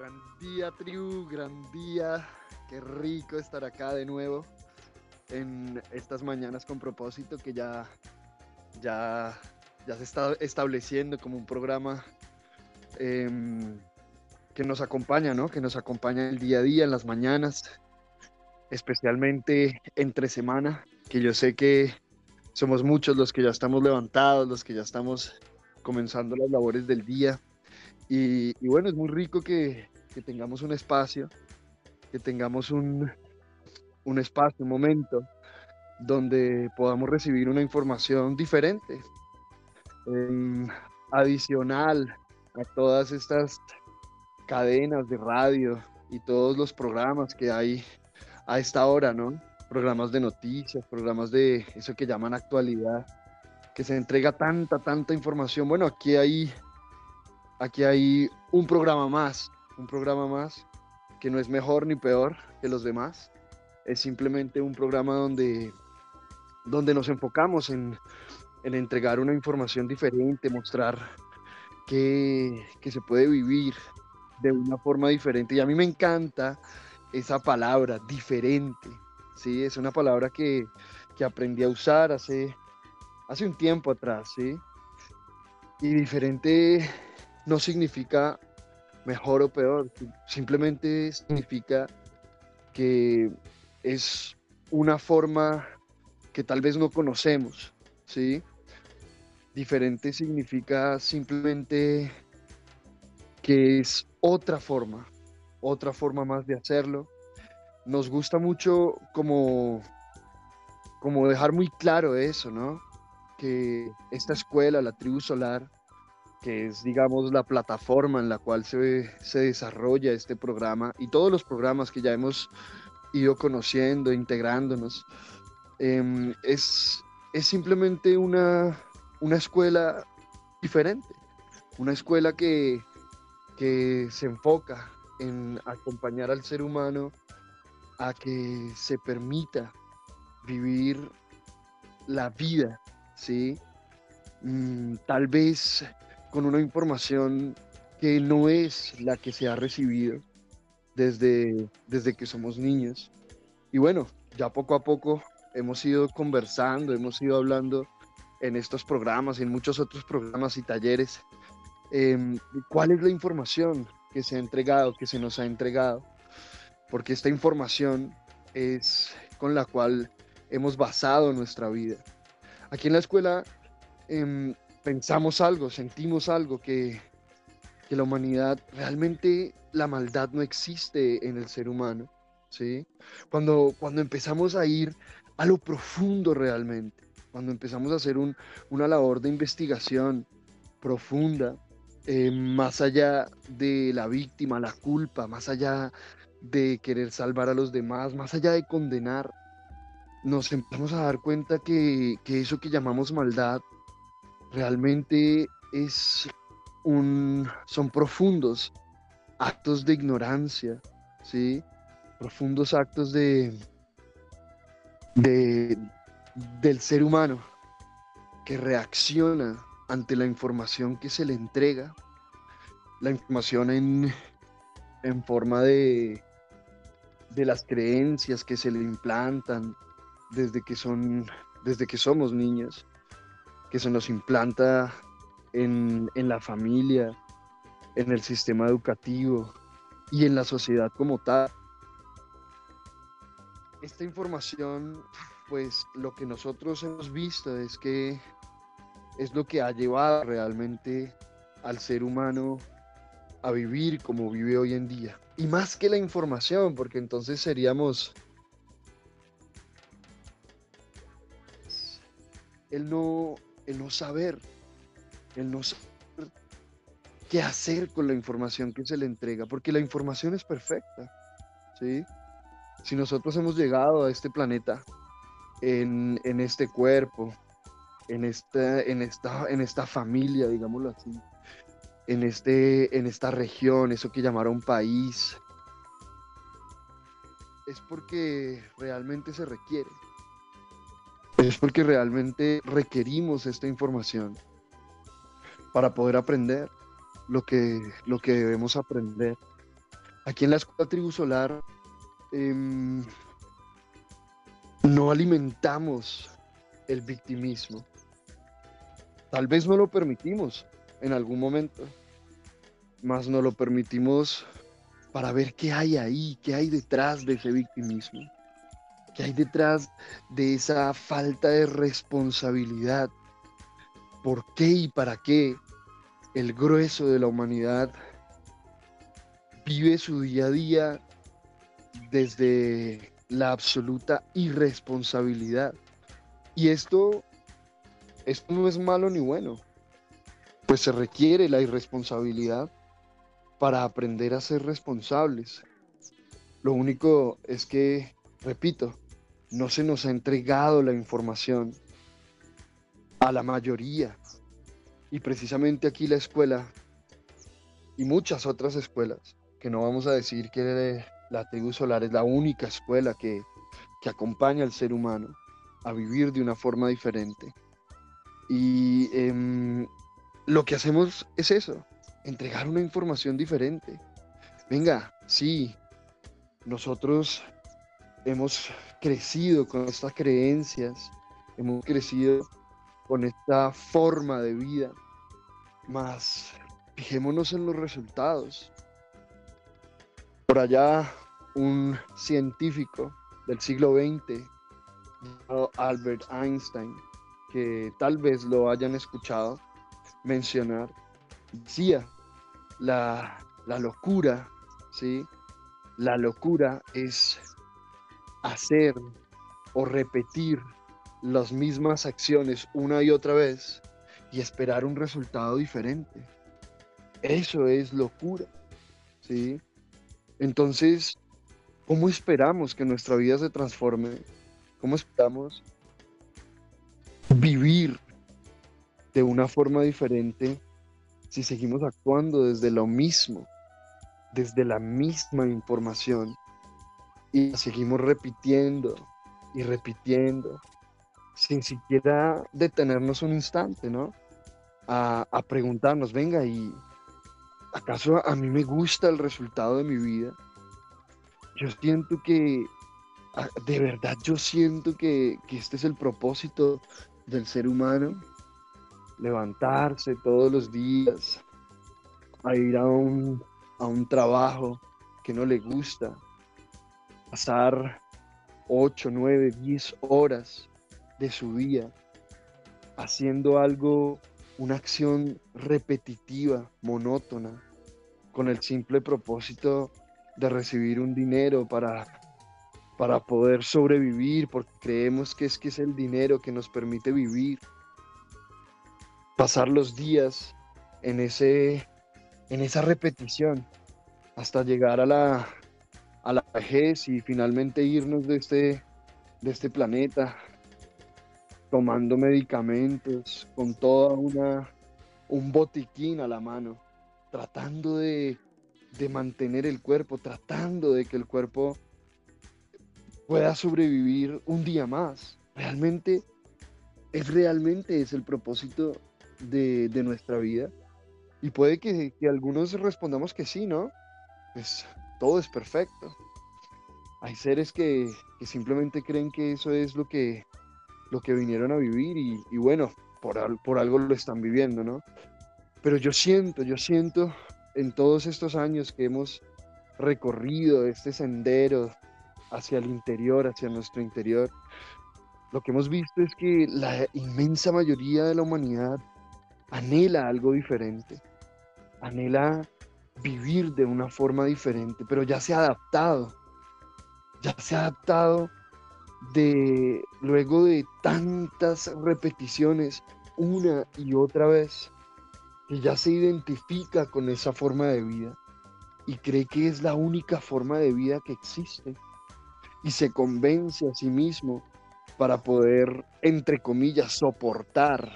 Gran día, tribu, gran día. Qué rico estar acá de nuevo en estas mañanas con propósito que ya, ya, ya se está estableciendo como un programa em, que nos acompaña, ¿no? Que nos acompaña el día a día, en las mañanas, especialmente entre semana, que yo sé que somos muchos los que ya estamos levantados, los que ya estamos comenzando las labores del día. Y, bueno, es muy rico que, tengamos un espacio, que tengamos un, espacio, un momento donde podamos recibir una información diferente, em, adicional a todas estas cadenas de radio y todos los programas que hay a esta hora, ¿no? Programas de noticias, programas de eso que llaman actualidad, que se entrega tanta, tanta información. Bueno, aquí hay Aquí hay un programa más, un programa más que no es mejor ni peor que los demás. Es simplemente un programa donde, donde nos enfocamos en, entregar una información diferente, mostrar que, se puede vivir de una forma diferente. Y a mí me encanta esa palabra, diferente. ¿sí? Es una palabra que, que aprendí a usar hace, hace un tiempo atrás. ¿sí? Y diferente no significa mejor o peor, simplemente significa que es una forma que tal vez no conocemos, ¿sí? Diferente significa simplemente que es otra forma, otra forma más de hacerlo. Nos gusta mucho como, como dejar muy claro eso, ¿no? Que esta escuela, la tribu solar, que es, digamos, la plataforma en la cual se, se desarrolla este programa y todos los programas que ya hemos ido conociendo, integrándonos. Em, es, es simplemente una, una escuela diferente, una escuela que, que se enfoca en acompañar al ser humano a que se permita vivir la vida, ¿sí? Mm, tal vez con una información que no es la que se ha recibido desde, desde que somos niños. Y bueno, ya poco a poco hemos ido conversando, hemos ido hablando en estos programas en muchos otros programas y talleres. Em, ¿Cuál es la información que se ha entregado, que se nos ha entregado? Porque esta información es con la cual hemos basado nuestra vida. Aquí en la escuela em, pensamos algo, sentimos algo, que, la humanidad, realmente la maldad no existe en el ser humano, ¿sí? Cuando, cuando empezamos a ir a lo profundo realmente, cuando empezamos a hacer una labor de investigación profunda, eh, más allá de la víctima, la culpa, más allá de querer salvar a los demás, más allá de condenar, nos empezamos a dar cuenta que, que eso que llamamos maldad realmente es un, son profundos actos de ignorancia, ¿sí? Profundos actos de, de, del ser humano que reacciona ante la información que se le entrega, la información en, en forma de, de las creencias que se le implantan desde que son desde que somos niños que se nos implanta en, la familia, en el sistema educativo y en la sociedad como tal. Esta información, pues lo que nosotros hemos visto es que es lo que ha llevado realmente al ser humano a vivir como vive hoy en día. Y más que la información, porque entonces seríamos... Él no, el no saber, el no saber qué hacer con la información que se le entrega, porque la información es perfecta, ¿sí? Si nosotros hemos llegado a este planeta, en, este cuerpo, en esta, en, esta, en esta familia, digámoslo así, en, este, en esta región, eso que llamaron país, es porque realmente se requiere es porque realmente requerimos esta información para poder aprender lo que, lo que debemos aprender Aquí en la Escuela Tribu Solar em, no alimentamos el victimismo. Tal vez no lo permitimos en algún momento, mas no lo permitimos para ver qué hay ahí, qué hay detrás de ese victimismo, hay detrás de esa falta de responsabilidad, por qué y para qué el grueso de la humanidad vive su día a día desde la absoluta irresponsabilidad. Y esto, esto no es malo ni bueno, pues se requiere la irresponsabilidad para aprender a ser responsables. Lo único es que, repito, no se nos ha entregado la información a la mayoría. Y precisamente aquí la escuela y muchas otras escuelas, que no vamos a decir que la tribu solar es la única escuela que, acompaña al ser humano a vivir de una forma diferente. Y em, lo que hacemos es eso, entregar una información diferente. Venga, sí, nosotros hemos crecido con estas creencias, hemos crecido con esta forma de vida, más fijémonos en los resultados. Por allá, un científico del siglo XX, Albert Einstein, que tal vez lo hayan escuchado mencionar, decía, la, locura, ¿sí? La locura es hacer o repetir las mismas acciones una y otra vez y esperar un resultado diferente. Eso es locura, ¿sí? Entonces, ¿cómo esperamos que nuestra vida se transforme? ¿Cómo esperamos vivir de una forma diferente si seguimos actuando desde lo mismo, desde la misma información y seguimos repitiendo y repitiendo sin siquiera detenernos un instante, ¿no? A, preguntarnos, venga, ¿y acaso a mí me gusta el resultado de mi vida? Yo siento que, de verdad, yo siento que, que este es el propósito del ser humano levantarse todos los días, a ir a un, a un trabajo que no le gusta, pasar 8, 9, 10 horas de su día haciendo algo, una acción repetitiva, monótona, con el simple propósito de recibir un dinero para, para poder sobrevivir, porque creemos que es que es el dinero que nos permite vivir. Pasar los días en, ese, en esa repetición hasta llegar a la, y finalmente irnos de este, de este planeta tomando medicamentos con toda una un botiquín a la mano tratando de, de mantener el cuerpo tratando de que el cuerpo pueda sobrevivir un día más realmente es realmente es el propósito de, nuestra vida. Y puede que, algunos respondamos que sí, ¿no? Pues todo es perfecto. Hay seres que, simplemente creen que eso es lo que, lo que vinieron a vivir y, bueno, por, por algo lo están viviendo, ¿no? Pero yo siento, yo siento en todos estos años que hemos recorrido este sendero hacia el interior, hacia nuestro interior, lo que hemos visto es que la inmensa mayoría de la humanidad anhela algo diferente, anhela vivir de una forma diferente, pero ya se ha adaptado, ya se ha adaptado de luego de tantas repeticiones una y otra vez, que ya se identifica con esa forma de vida y cree que es la única forma de vida que existe y se convence a sí mismo para poder, entre comillas, soportar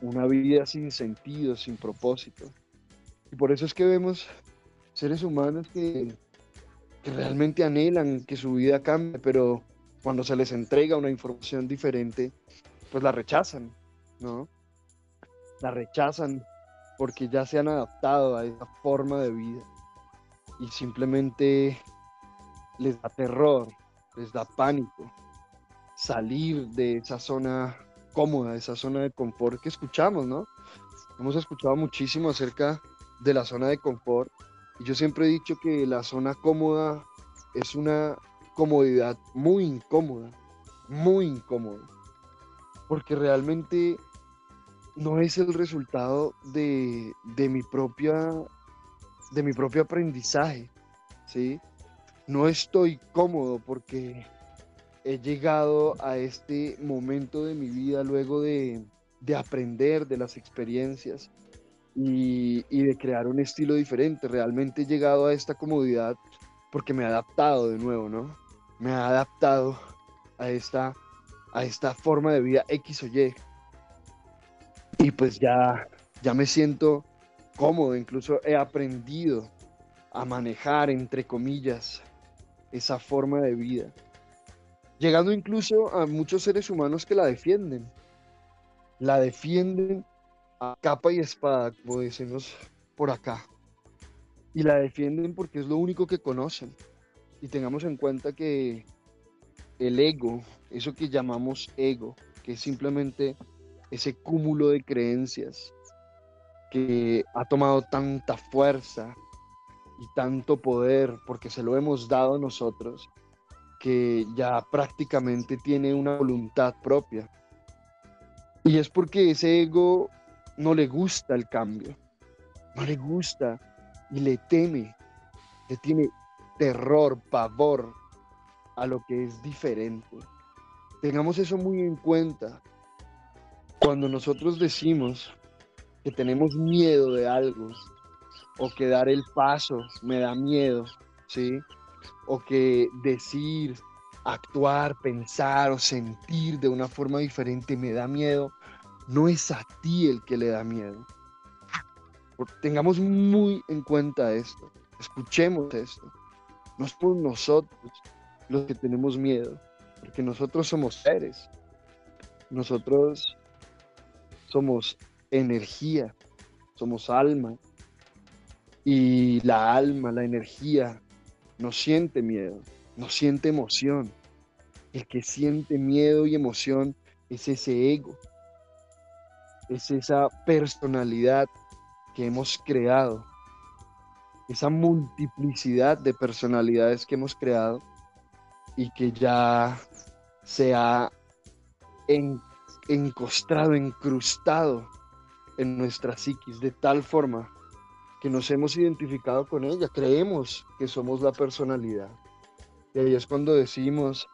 una vida sin sentido, sin propósito. Y por eso es que vemos seres humanos que, realmente anhelan que su vida cambie, pero cuando se les entrega una información diferente, pues la rechazan, ¿no? La rechazan porque ya se han adaptado a esa forma de vida. y simplemente les da terror, les da pánico salir de esa zona cómoda, de esa zona de confort que escuchamos, ¿no? Hemos escuchado muchísimo acerca de la zona de confort yo siempre he dicho que la zona cómoda es una comodidad muy incómoda, muy incómoda, porque realmente no es el resultado de, de mi propia de mi propio aprendizaje, ¿sí? No estoy cómodo porque he llegado a este momento de mi vida luego de, de aprender de las experiencias y, y, de crear un estilo diferente. Realmente he llegado a esta comodidad porque me he adaptado de nuevo, ¿no? Me he adaptado a esta, a esta forma de vida X o Y. Y pues ya, ya me siento cómodo, incluso he aprendido a manejar, entre comillas, esa forma de vida. Llegando incluso a muchos seres humanos que la defienden. La defienden capa y espada, como decimos por acá. Y la defienden porque es lo único que conocen. Y tengamos en cuenta que el ego, eso que llamamos ego, que es simplemente ese cúmulo de creencias que ha tomado tanta fuerza y tanto poder porque se lo hemos dado nosotros, que ya prácticamente tiene una voluntad propia. Y es porque ese ego no le gusta el cambio, no le gusta y le teme, le tiene terror, pavor a lo que es diferente. Tengamos eso muy en cuenta. Cuando nosotros decimos que tenemos miedo de algo, o que dar el paso me da miedo, ¿sí? O que decir, actuar, pensar o sentir de una forma diferente me da miedo, no es a ti el que le da miedo. Tengamos muy en cuenta esto, escuchemos esto. No somos nosotros los que tenemos miedo, porque nosotros somos seres, nosotros somos energía, somos alma. Y la alma, la energía, no siente miedo, no siente emoción. El que siente miedo y emoción es ese ego, es esa personalidad que hemos creado, esa multiplicidad de personalidades que hemos creado y que ya se ha encostrado, encrustado en nuestra psiquis de tal forma que nos hemos identificado con ella, creemos que somos la personalidad. Y ahí es cuando decimos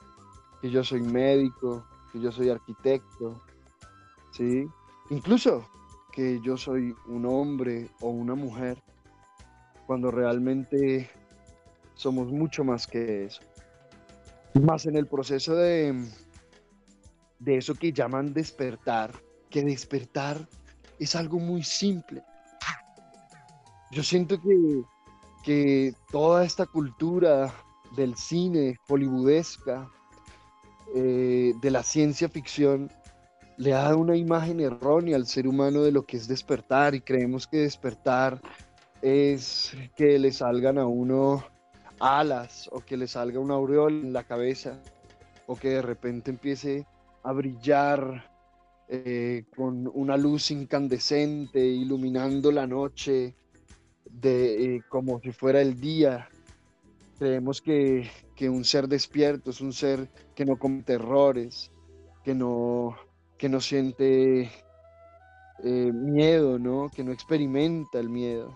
que yo soy médico, que yo soy arquitecto, ¿sí? Incluso que yo soy un hombre o una mujer, cuando realmente somos mucho más que eso. Más en el proceso de, de eso que llaman despertar, que despertar es algo muy simple. Yo siento que, que toda esta cultura del cine hollywoodesca, eh, de la ciencia ficción, le da una imagen errónea al ser humano de lo que es despertar y creemos que despertar es que le salgan a uno alas o que le salga una aureola en la cabeza o que de repente empiece a brillar eh, con una luz incandescente iluminando la noche de, eh, como si fuera el día. Creemos que, un ser despierto es un ser que no comete errores, que no, que no siente eh, miedo, ¿no? que no experimenta el miedo.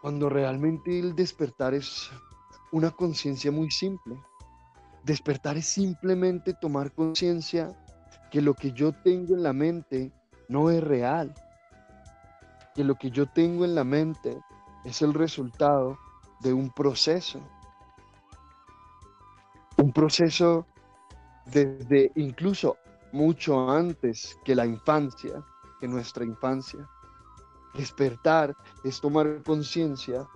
Cuando realmente el despertar es una conciencia muy simple. Despertar es simplemente tomar conciencia que lo que yo tengo en la mente no es real, que lo que yo tengo en la mente es el resultado de un proceso, un proceso desde incluso mucho antes que la infancia, que nuestra infancia. Despertar es tomar conciencia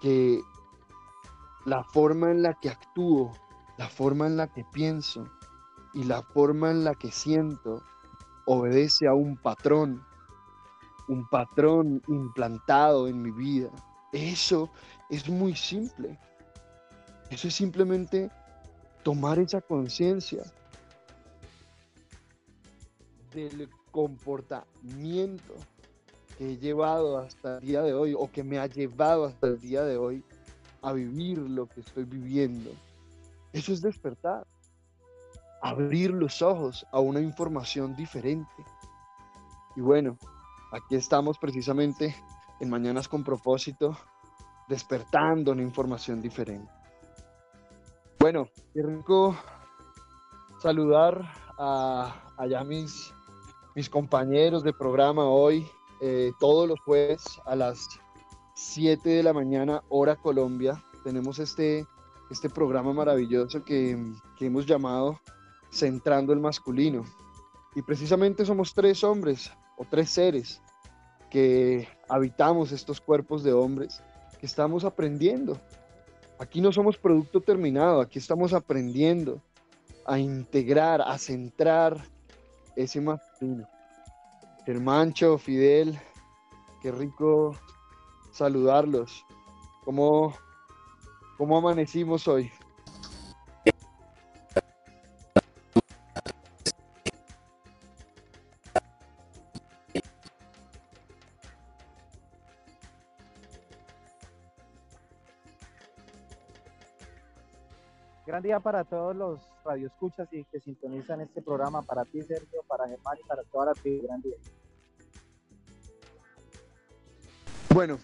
que la forma en la que actúo, la forma en la que pienso, y la forma en la que siento obedece a un patrón, un patrón implantado en mi vida, Eso es muy simple. Eso es simplemente tomar esa conciencia del comportamiento que he llevado hasta el día de hoy o que me ha llevado hasta el día de hoy a vivir lo que estoy viviendo. Eso es despertar, abrir los ojos a una información diferente. Y bueno, aquí estamos precisamente en Mañanas con propósito, despertando una información diferente. Bueno, quiero saludar a allá mis, mis compañeros de programa hoy, eh, todos los jueves a las 7 de la mañana, hora Colombia. Tenemos este, este programa maravilloso que, que hemos llamado Centrando el Masculino. Y precisamente somos tres hombres o tres seres que habitamos estos cuerpos de hombres, que estamos aprendiendo. Aquí no somos producto terminado, aquí estamos aprendiendo a integrar, a centrar ese masculino. Germancho, Fidel, qué rico saludarlos. ¿Cómo, cómo amanecimos hoy? Día para todos los radioescuchas y que sintonizan este programa. Para ti, Sergio, para Germán y para toda la tribu. Gran día. Bueno,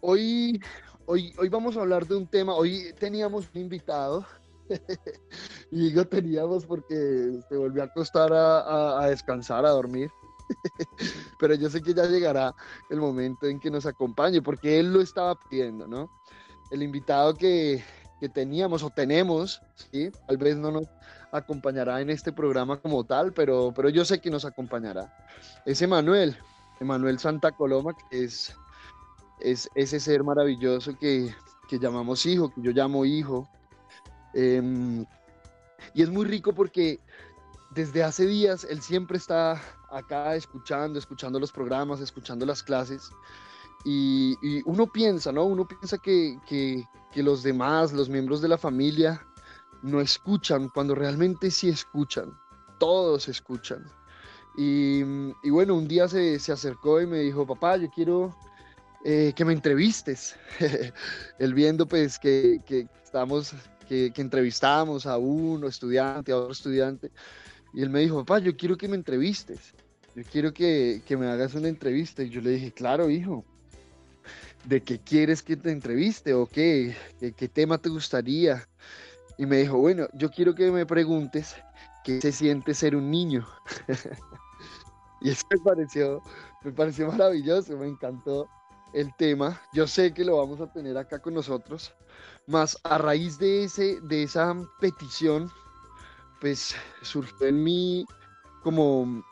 hoy, hoy, hoy vamos a hablar de un tema. Hoy teníamos un invitado. y digo teníamos porque se volvió a acostar a descansar, a dormir. Pero yo sé que ya llegará el momento en que nos acompañe, porque él lo estaba pidiendo, ¿no? El invitado que, que teníamos o tenemos, ¿sí? Tal vez no nos acompañará en este programa como tal, pero, pero yo sé que nos acompañará. Es Emanuel, Emanuel Santa Coloma, que es, es ese ser maravilloso que, que llamamos hijo, que yo llamo hijo. Em, y es muy rico porque desde hace días él siempre está acá escuchando, escuchando los programas, escuchando las clases. Y, uno piensa, ¿no? Uno piensa que, que, que los demás, los miembros de la familia, no escuchan, cuando realmente sí escuchan, todos escuchan. Y, y bueno, un día se, se, acercó y me dijo, papá, yo quiero eh, que me entrevistes. Él viendo pues que, que estamos, que, que entrevistábamos a uno estudiante, a otro estudiante, y él me dijo, papá, yo quiero que me entrevistes, yo quiero que, que me hagas una entrevista. Y yo le dije, claro, hijo, de qué quieres que te entreviste o qué, qué, tema te gustaría. Y me dijo, bueno, yo quiero que me preguntes qué se siente ser un niño. y eso me pareció, me pareció maravilloso, me encantó el tema. Yo sé que lo vamos a tener acá con nosotros. Más a raíz de, ese, de esa petición, pues surgió en mí como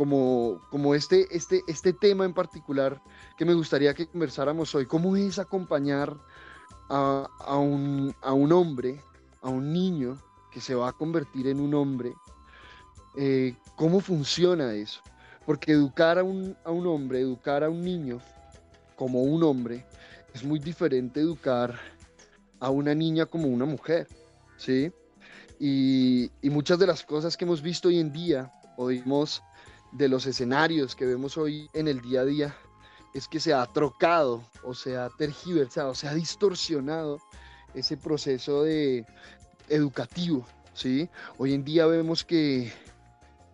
como, como este, este, este tema en particular que me gustaría que conversáramos hoy. ¿Cómo es acompañar a, a, un, a un hombre, a un niño que se va a convertir en un hombre? Eh, ¿Cómo funciona eso? Porque educar a un, a un hombre, educar a un niño como un hombre, es muy diferente educar a una niña como una mujer, ¿sí? Y, y, muchas de las cosas que hemos visto hoy en día, oímos de los escenarios que vemos hoy en el día a día es que se ha trocado o se ha tergiversado, se ha distorsionado ese proceso de educativo, ¿sí? Hoy en día vemos que,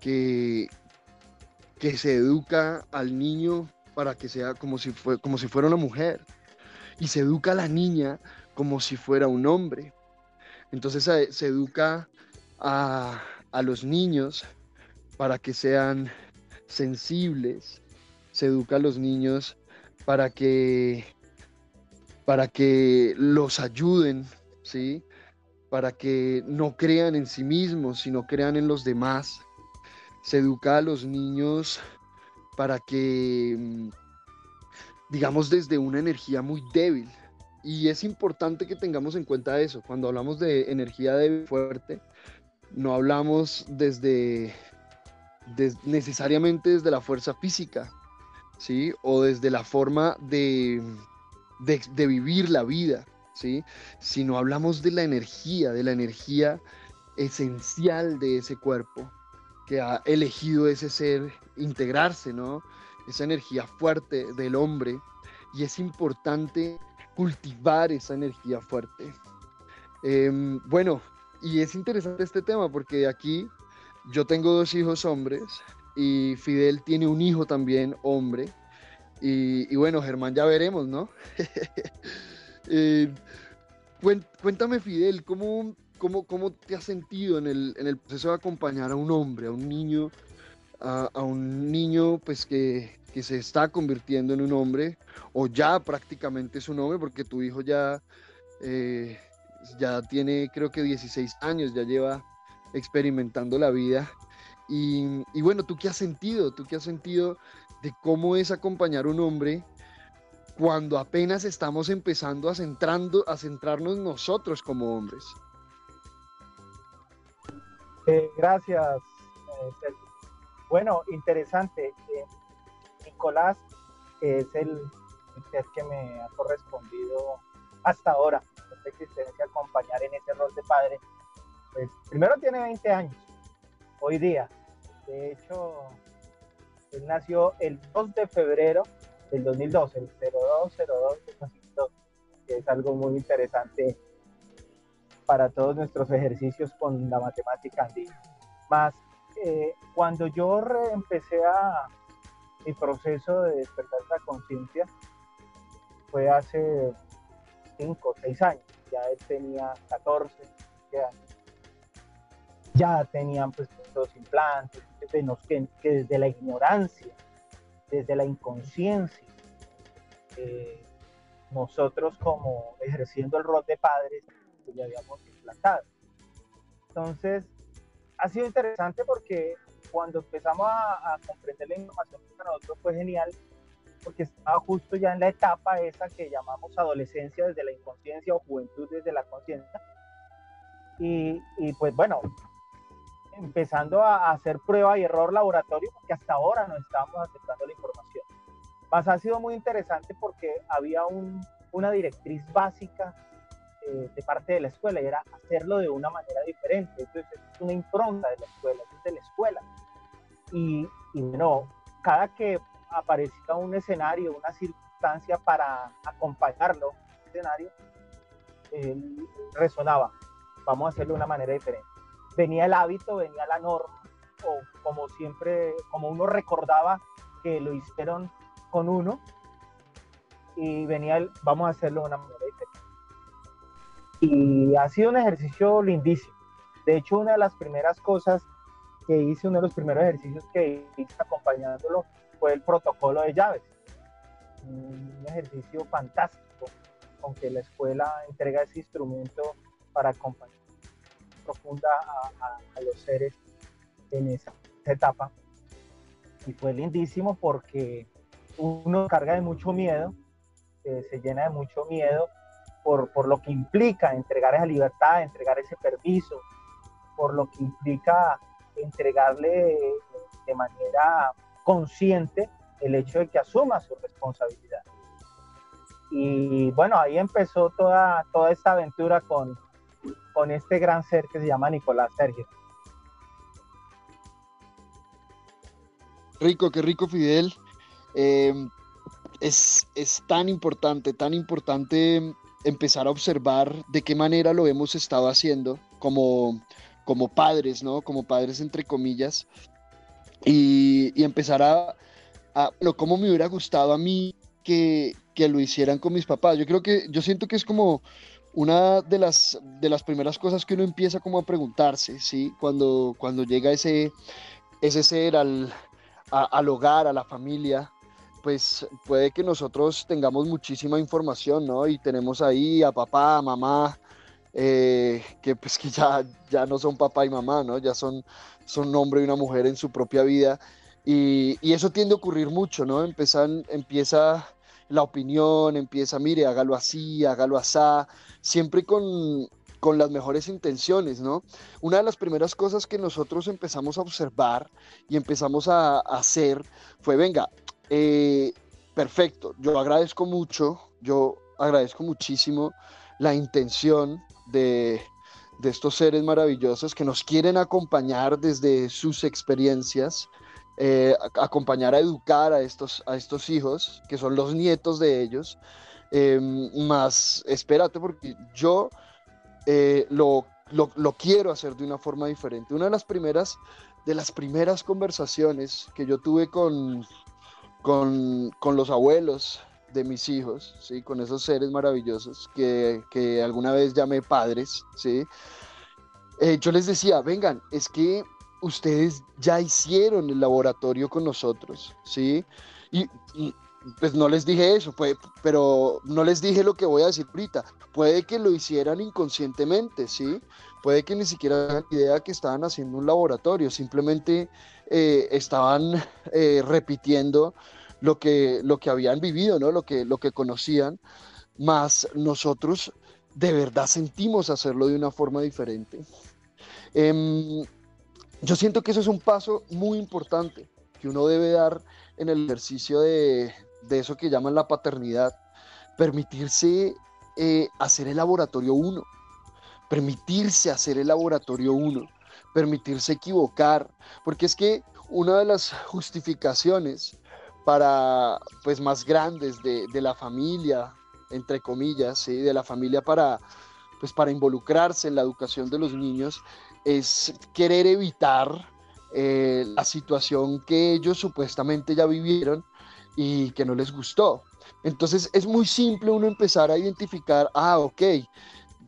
que, que se educa al niño para que sea como si, fue, como si fuera una mujer y se educa a la niña como si fuera un hombre. Entonces se, se educa a, a los niños para que sean sensibles, se educa a los niños para que, para que los ayuden, ¿sí? Para que no crean en sí mismos, sino crean en los demás. Se educa a los niños para que, mm, digamos, desde una energía muy débil. Y es importante que tengamos en cuenta eso. Cuando hablamos de energía débil fuerte, no hablamos desde necesariamente desde la fuerza física, ¿sí? O desde la forma de, de, vivir la vida, ¿sí? Sino hablamos de la energía, de la energía esencial de ese cuerpo que ha elegido ese ser integrarse, ¿no? Esa energía fuerte del hombre. Y es importante cultivar esa energía fuerte. Em, bueno, y es interesante este tema porque aquí yo tengo dos hijos hombres y Fidel tiene un hijo también hombre. Y, bueno, Germán, ya veremos, ¿no? Eh, cuéntame, Fidel, ¿cómo, cómo, cómo te has sentido en el, en el, proceso de acompañar a un hombre, a un niño, a, un niño pues que, que, se está convirtiendo en un hombre, o ya prácticamente es un hombre, porque tu hijo ya, eh, ya tiene creo que 16 años, ya lleva experimentando la vida. Y, y, bueno, ¿tú qué has sentido? ¿Tú qué has sentido de cómo es acompañar un hombre cuando apenas estamos empezando a, centrando, a centrarnos nosotros como hombres? Eh, gracias, eh, Bueno, interesante. Eh, Nicolás es el, que me ha correspondido hasta ahora, esta existencia, acompañar en ese rol de padre. Pues primero tiene 20 años, hoy día. De hecho, él nació el 2 de febrero del 2012, el 0202 que es algo muy interesante para todos nuestros ejercicios con la matemática andina. Más, eh, cuando yo empecé a mi proceso de despertar la conciencia, fue hace 5 o 6 años, ya él tenía 14 años. Ya tenían pues los implantes, que, que desde la ignorancia, desde la inconsciencia, eh, nosotros como ejerciendo el rol de padres, pues, le habíamos implantado. Entonces, ha sido interesante porque cuando empezamos a, comprender la información para nosotros fue genial, porque estaba justo ya en la etapa esa que llamamos adolescencia desde la inconsciencia o juventud desde la conciencia. Y, pues bueno, empezando a hacer prueba y error laboratorio, porque hasta ahora no estábamos aceptando la información. Más ha sido muy interesante porque había un, una directriz básica eh, de parte de la escuela y era hacerlo de una manera diferente. Entonces es una impronta de la escuela, es de la escuela. Y, y bueno, cada que aparecía un escenario, una circunstancia para acompañarlo, escenario, resonaba. Vamos a hacerlo de una manera diferente venía el hábito, venía la norma, o como siempre, como uno recordaba que lo hicieron con uno, y venía el, vamos a hacerlo de una manera diferente. Y ha sido un ejercicio lindísimo. De hecho, una de las primeras cosas que hice, uno de los primeros ejercicios que hice acompañándolo fue el protocolo de llaves. Un ejercicio fantástico, aunque la escuela entrega ese instrumento para acompañar profunda a, los seres en esa, etapa. Y fue lindísimo porque uno carga de mucho miedo, eh, se llena de mucho miedo por, por, lo que implica entregar esa libertad, entregar ese permiso, por lo que implica entregarle de manera consciente el hecho de que asuma su responsabilidad. Y bueno, ahí empezó toda, toda esta aventura con, con este gran ser que se llama Nicolás Sergio. Rico, qué rico Fidel. Eh, es, tan importante, tan importante empezar a observar de qué manera lo hemos estado haciendo como, como padres, ¿no? Como padres entre comillas. Y, empezar a, a, lo me hubiera gustado a mí que, que lo hicieran con mis papás. Yo creo que, yo siento que es como una de las, de las primeras cosas que uno empieza como a preguntarse, ¿sí? Cuando, cuando llega ese, ese ser al, al hogar, a la familia, pues puede que nosotros tengamos muchísima información, ¿no? Y tenemos ahí a papá, a mamá, eh, que pues que ya, ya no son papá y mamá, ¿no? Ya son, son un hombre y una mujer en su propia vida. Y, y eso tiende a ocurrir mucho, ¿no? Empiezan, empieza la opinión, empieza, mire, hágalo así, hágalo así, siempre con, las mejores intenciones, ¿no? Una de las primeras cosas que nosotros empezamos a observar y empezamos a, hacer fue, venga, eh, perfecto, yo agradezco mucho, yo agradezco muchísimo la intención de, de estos seres maravillosos que nos quieren acompañar desde sus experiencias, eh, acompañar a educar a estos, a estos hijos, que son los nietos de ellos. Em, más, espérate, porque yo eh, lo, lo, quiero hacer de una forma diferente. Una de las primeras, de las primeras conversaciones que yo tuve con, con, con los abuelos de mis hijos, ¿sí? con esos seres maravillosos que, que alguna vez llamé padres, ¿sí? Eh, yo les decía, vengan, es que ustedes ya hicieron el laboratorio con nosotros, ¿sí? Y, pues no les dije eso, pero no les dije lo que voy a decir ahorita. Puede que lo hicieran inconscientemente, ¿sí? Puede que ni siquiera tengan idea que estaban haciendo un laboratorio, simplemente eh, estaban eh, repitiendo lo que, lo que habían vivido, ¿no? Lo que, lo que conocían, más nosotros de verdad sentimos hacerlo de una forma diferente. Em, yo siento que eso es un paso muy importante que uno debe dar en el ejercicio de, eso que llaman la paternidad, permitirse eh, hacer el laboratorio uno, permitirse hacer el laboratorio uno, permitirse equivocar, porque es que una de las justificaciones para, pues, más grandes de, la familia, entre comillas, de la familia para, pues, para involucrarse en la educación de los niños, es querer evitar eh, la situación que ellos supuestamente ya vivieron y que no les gustó. Entonces es muy simple uno empezar a identificar, ah, ok,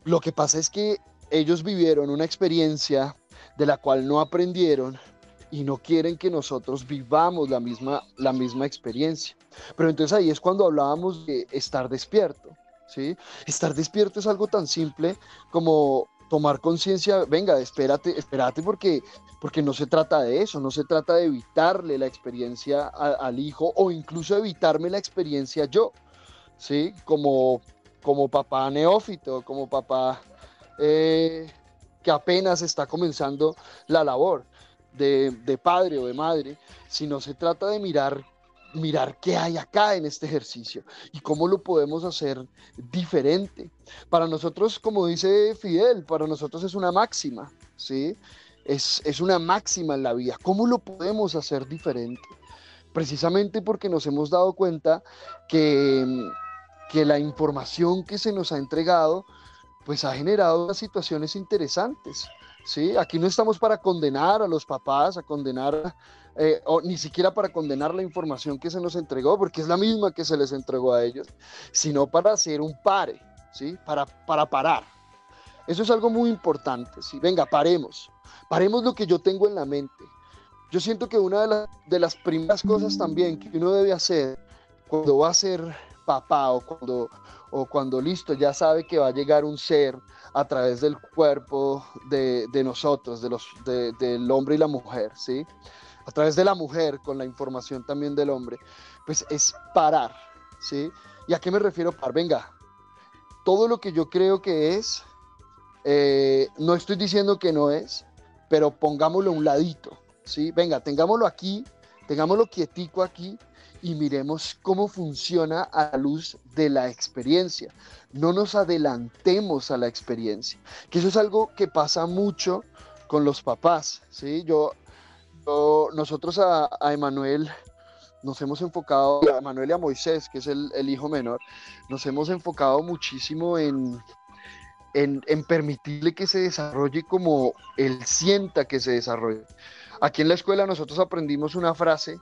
lo que pasa es que ellos vivieron una experiencia de la cual no aprendieron y no quieren que nosotros vivamos la misma, la misma experiencia. Pero entonces ahí es cuando hablábamos de estar despierto, ¿sí? Estar despierto es algo tan simple como tomar conciencia, venga, espérate, espérate porque, porque no se trata de eso, no se trata de evitarle la experiencia al hijo o incluso evitarme la experiencia yo, ¿sí? Como, como papá neófito, como papá eh, que apenas está comenzando la labor de, de padre o de madre, sino se trata de mirar mirar qué hay acá en este ejercicio y cómo lo podemos hacer diferente. Para nosotros, como dice Fidel, para nosotros es una máxima, ¿sí? Es, es una máxima en la vida. ¿Cómo lo podemos hacer diferente? Precisamente porque nos hemos dado cuenta que, que la información que se nos ha entregado pues ha generado situaciones interesantes. ¿Sí? Aquí no estamos para condenar a los papás, a condenar eh, o ni siquiera para condenar la información que se nos entregó, porque es la misma que se les entregó a ellos, sino para hacer un pare, ¿sí? Para, para parar. Eso es algo muy importante, ¿sí? Venga, paremos. Paremos lo que yo tengo en la mente. Yo siento que una de, de las primeras cosas también que uno debe hacer cuando va a ser papá o cuando, o cuando listo ya sabe que va a llegar un ser a través del cuerpo de, nosotros, de los, de, del hombre y la mujer, ¿sí? a través de la mujer, con la información también del hombre, pues es parar, ¿sí? ¿Y a qué me refiero par? Venga, todo lo que yo creo que es, eh, no estoy diciendo que no es, pero pongámoslo a un ladito, ¿sí? Venga, tengámoslo aquí, tengámoslo quietico aquí y miremos cómo funciona a la luz de la experiencia. No nos adelantemos a la experiencia, que eso es algo que pasa mucho con los papás, ¿sí? Yo nosotros a, Emanuel nos hemos enfocado, a Emanuel y a Moisés, que es el, hijo menor, nos hemos enfocado muchísimo en, en, permitirle que se desarrolle como él sienta que se desarrolle. Aquí en la escuela nosotros aprendimos una frase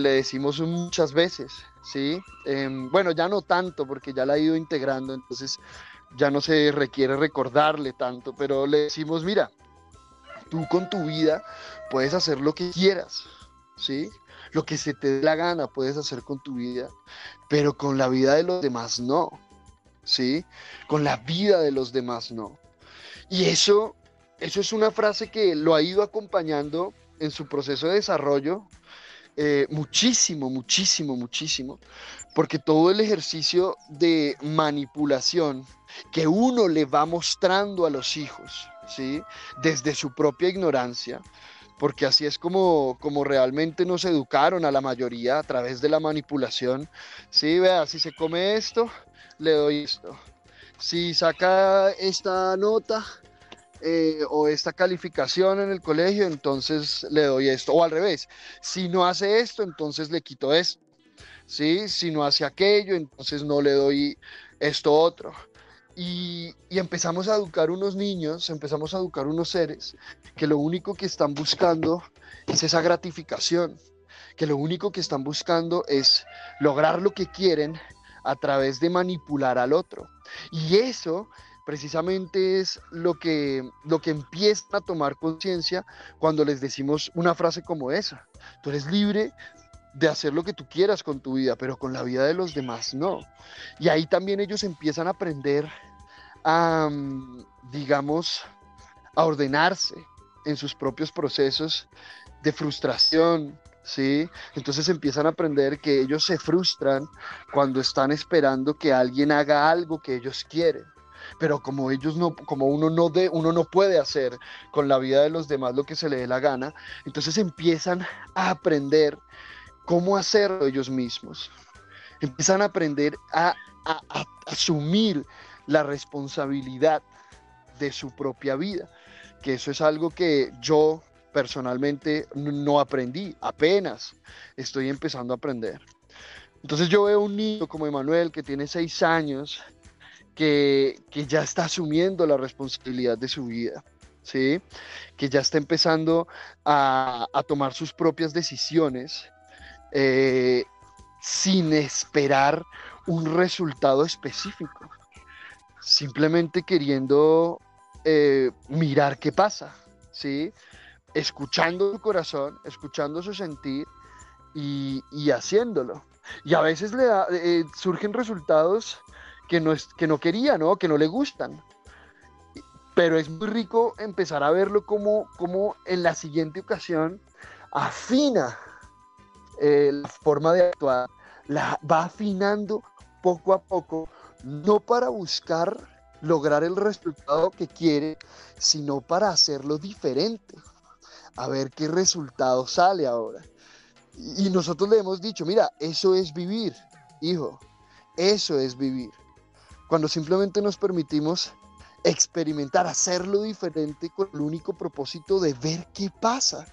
le decimos muchas veces, ¿sí? Em, bueno, ya no tanto porque ya la ha ido integrando, entonces ya no se requiere recordarle tanto, pero le decimos, mira, tú con tu vida puedes hacer lo que quieras, ¿sí? Lo que se te dé la gana puedes hacer con tu vida, pero con la vida de los demás no, ¿sí? Con la vida de los demás no. Y eso, eso es una frase que lo ha ido acompañando en su proceso de desarrollo eh, muchísimo, muchísimo, muchísimo, porque todo el ejercicio de manipulación que uno le va mostrando a los hijos, ¿sí? Desde su propia ignorancia, porque así es como, como realmente nos educaron a la mayoría a través de la manipulación. Sí, vea, si se come esto, le doy esto. Si saca esta nota, eh, o esta calificación en el colegio, entonces le doy esto. O al revés, si no hace esto, entonces le quito esto. ¿sí? Si no hace aquello, entonces no le doy esto otro. Y, y, empezamos a educar unos niños, empezamos a educar unos seres que lo único que están buscando es esa gratificación, que lo único que están buscando es lograr lo que quieren a través de manipular al otro. Y eso precisamente es lo que, lo que empiezan a tomar conciencia cuando les decimos una frase como esa. Tú eres libre de hacer lo que tú quieras con tu vida, pero con la vida de los demás no. Y ahí también ellos empiezan a aprender a, mm, digamos, a ordenarse en sus propios procesos de frustración, ¿sí? Entonces empiezan a aprender que ellos se frustran cuando están esperando que alguien haga algo que ellos quieren pero como ellos no, como uno no, de, uno no puede hacer con la vida de los demás lo que se le dé la gana, entonces empiezan a aprender cómo hacerlo ellos mismos. Empiezan a aprender a, asumir la responsabilidad de su propia vida, que eso es algo que yo personalmente no aprendí, apenas estoy empezando a aprender. Entonces yo veo un niño como Emanuel que tiene seis años que, ya está asumiendo la responsabilidad de su vida, ¿sí? que ya está empezando a, tomar sus propias decisiones eh, sin esperar un resultado específico, simplemente queriendo eh, mirar qué pasa, ¿sí? escuchando su corazón, escuchando su sentir y, haciéndolo. Y a veces le eh, surgen resultados que no, es, que no quería, ¿no? Que no le gustan. Pero es muy rico empezar a verlo como, como en la siguiente ocasión afina eh, la forma de actuar, la va afinando poco a poco, no para buscar lograr el resultado que quiere, sino para hacerlo diferente, a ver qué resultado sale ahora. Y nosotros le hemos dicho, mira, eso es vivir, hijo, eso es vivir cuando simplemente nos permitimos experimentar, hacerlo diferente con el único propósito de ver qué pasa,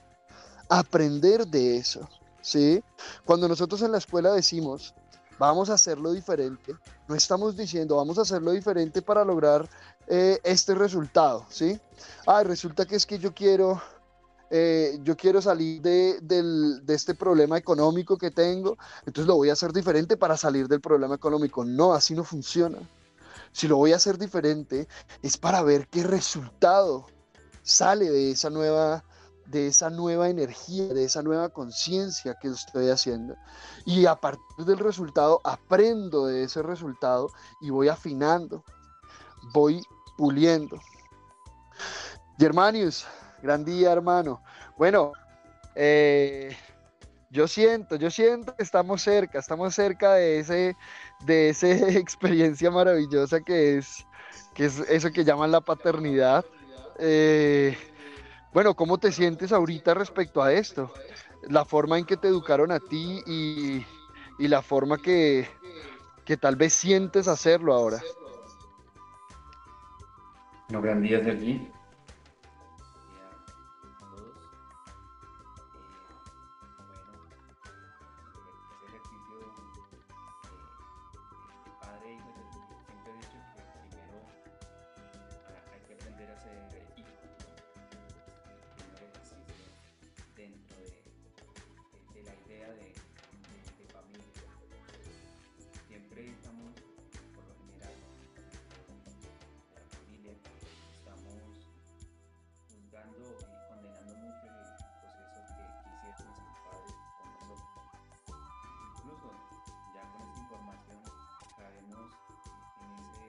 aprender de eso, ¿sí? Cuando nosotros en la escuela decimos, vamos a hacerlo diferente, no estamos diciendo, vamos a hacerlo diferente para lograr eh, este resultado, ¿sí? Ah, resulta que es que yo quiero... Eh, yo quiero salir de, de este problema económico que tengo, entonces lo voy a hacer diferente para salir del problema económico. No, así no funciona si lo voy a hacer diferente, es para ver qué resultado sale de esa nueva de esa nueva energía, de esa nueva conciencia que estoy haciendo. Y a partir del resultado, aprendo de ese resultado y voy afinando, voy puliendo. Germanius, gran día, hermano. Bueno, eh, yo siento, yo siento que estamos cerca, estamos cerca de ese, de esa experiencia maravillosa que es, que es eso que llaman la paternidad. Eh, bueno, ¿cómo te sientes ahorita respecto a esto? La forma en que te educaron a ti y, la forma que, que, tal vez sientes hacerlo ahora. No, gran día. de, familia. Siempre estamos, por lo general, de la familia, estamos juzgando y condenando mucho el proceso que, hicieron nuestros padres con nosotros. Incluso ya con esta información sabemos en ese,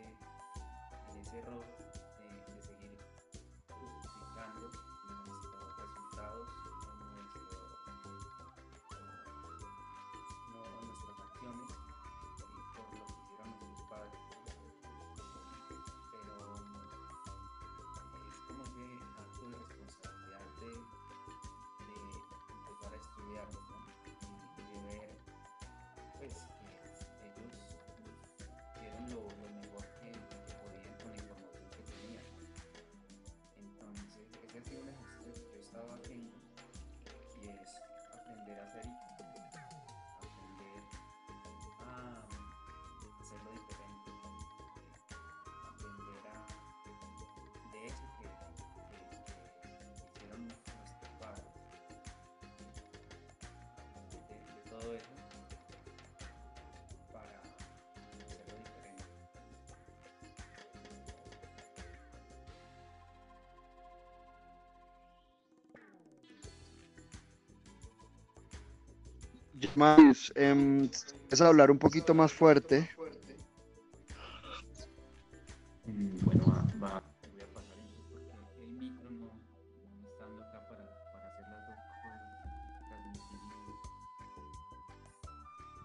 en ese error Más, eh, es hablar un poquito más fuerte. Bueno, va, va, voy a pasar porque el micro no, no estando acá para, para hacer las dos cosas,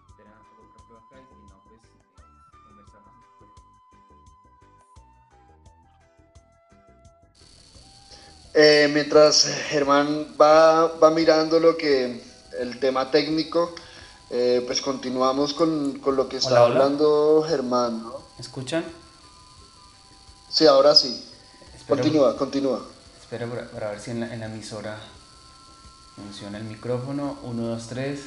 espera, hago otra prueba acá y si no, pues eh, conversamos después. Eh, mientras Germán va, va mirando lo que el tema técnico, eh, pues continuamos con, con lo que está Hola, hola. hablando Germán, ¿no? ¿Me escuchan? Sí, ahora sí. Espero, Continúa, continúa. espero para, para ver si en la, en la emisora funciona el micrófono. 1, 2, 3.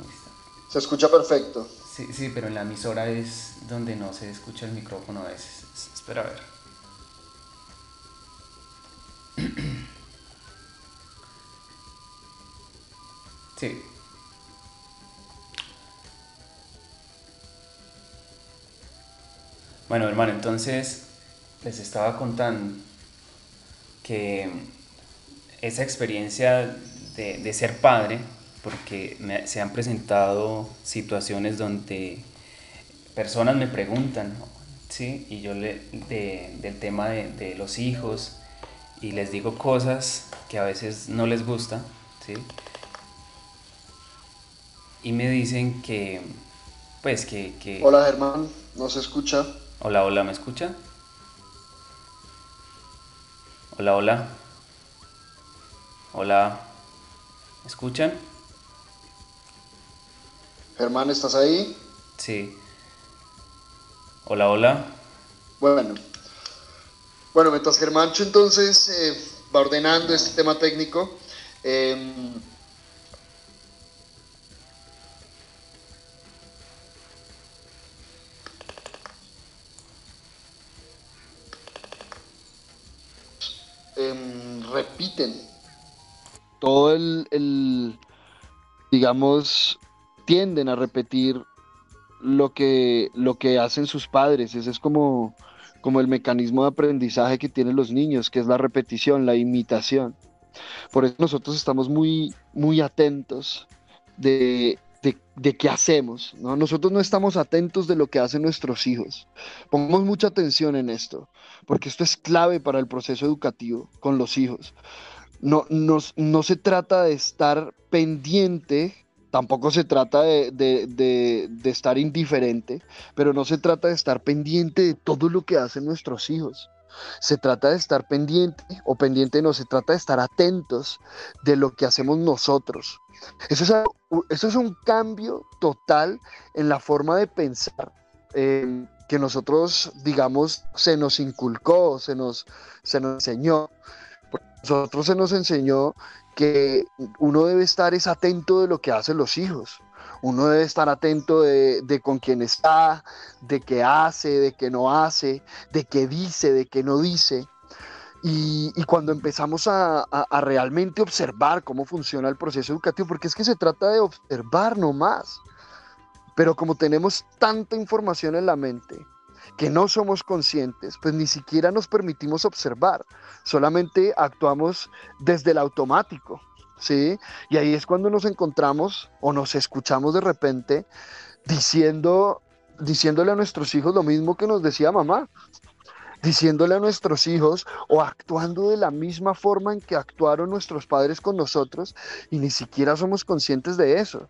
Ahí está. Se escucha perfecto. Sí, sí, pero en la emisora es donde no se escucha el micrófono a veces. Es- Espera a ver. Sí. Bueno, hermano, entonces les estaba contando que esa experiencia de, de ser padre, porque me- se han presentado situaciones donde personas me preguntan, ¿sí? Y yo le, de- del tema de, de los hijos y les digo cosas que a veces no les gusta, ¿sí? Y me dicen que, pues que... que Hola Germán, no se escucha. Hola, hola, ¿me escucha? Hola, hola. Hola. ¿Me escuchan? Germán, ¿estás ahí? Sí. Hola, hola. Bueno. Bueno, mientras Germancho entonces eh, va ordenando este tema técnico, em, todo el, digamos, tienden a repetir lo que, lo que hacen sus padres. Ese es como, como el mecanismo de aprendizaje que tienen los niños, que es la repetición, la imitación. Por eso nosotros estamos muy, muy atentos de, de, de qué hacemos. ¿no? Nosotros no estamos atentos de lo que hacen nuestros hijos. Pongamos mucha atención en esto, porque esto es clave para el proceso educativo con los hijos. No, no, no se trata de estar pendiente tampoco se trata de, de, de, estar indiferente, pero no se trata de estar pendiente de todo lo que hacen nuestros hijos. Se trata de estar pendiente, o pendiente no, se trata de estar atentos de lo que hacemos nosotros. Eso es, eso es un cambio total en la forma de pensar eh, que nosotros, digamos, se nos inculcó, se nos, se nos enseñó. Nosotros se nos enseñó que uno debe estar es atento de lo que hacen los hijos. Uno debe estar atento de, con quién está, de qué hace, de qué no hace, de qué dice, de qué no dice. Y, cuando empezamos a, realmente observar cómo funciona el proceso educativo, porque es que se trata de observar nomás, pero como tenemos tanta información en la mente, que no somos conscientes, pues ni siquiera nos permitimos observar, solamente actuamos desde el automático, ¿sí? Y ahí es cuando nos encontramos o nos escuchamos de repente diciendo, diciéndole a nuestros hijos lo mismo que nos decía mamá, diciéndole a nuestros hijos o actuando de la misma forma en que actuaron nuestros padres con nosotros y ni siquiera somos conscientes de eso.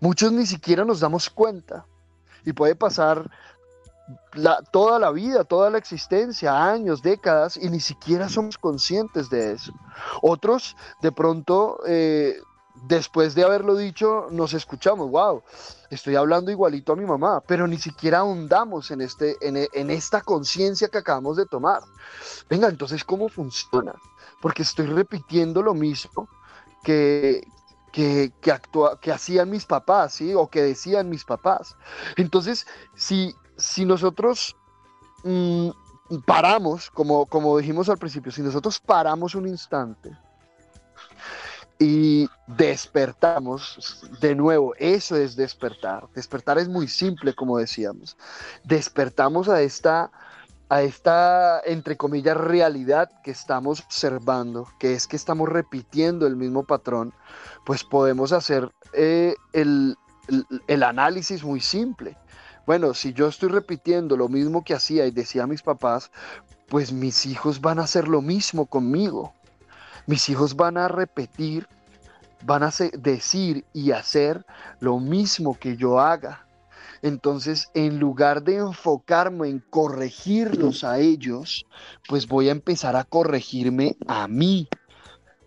Muchos ni siquiera nos damos cuenta y puede pasar toda la vida, toda la existencia, años, décadas, y ni siquiera somos conscientes de eso. Otros, de pronto, eh, después de haberlo dicho, nos escuchamos, wow, estoy hablando igualito a mi mamá, pero ni siquiera ahondamos en, este, en, en esta conciencia que acabamos de tomar. Venga, entonces, ¿cómo funciona? Porque estoy repitiendo lo mismo que, que, que, actúa, que hacían mis papás, ¿sí? O que decían mis papás. Entonces, si si nosotros mmm, paramos, como, como dijimos al principio, si nosotros paramos un instante y despertamos de nuevo, eso es despertar. Despertar es muy simple, como decíamos. Despertamos a esta a esta, entre comillas, realidad que estamos observando, que es que estamos repitiendo el mismo patrón, pues podemos hacer eh, el, el, análisis muy simple. Bueno, si yo estoy repitiendo lo mismo que hacía y decía mis papás, pues mis hijos van a hacer lo mismo conmigo. Mis hijos van a repetir, van a decir y hacer lo mismo que yo haga. Entonces, en lugar de enfocarme en corregirlos a ellos, pues voy a empezar a corregirme a mí.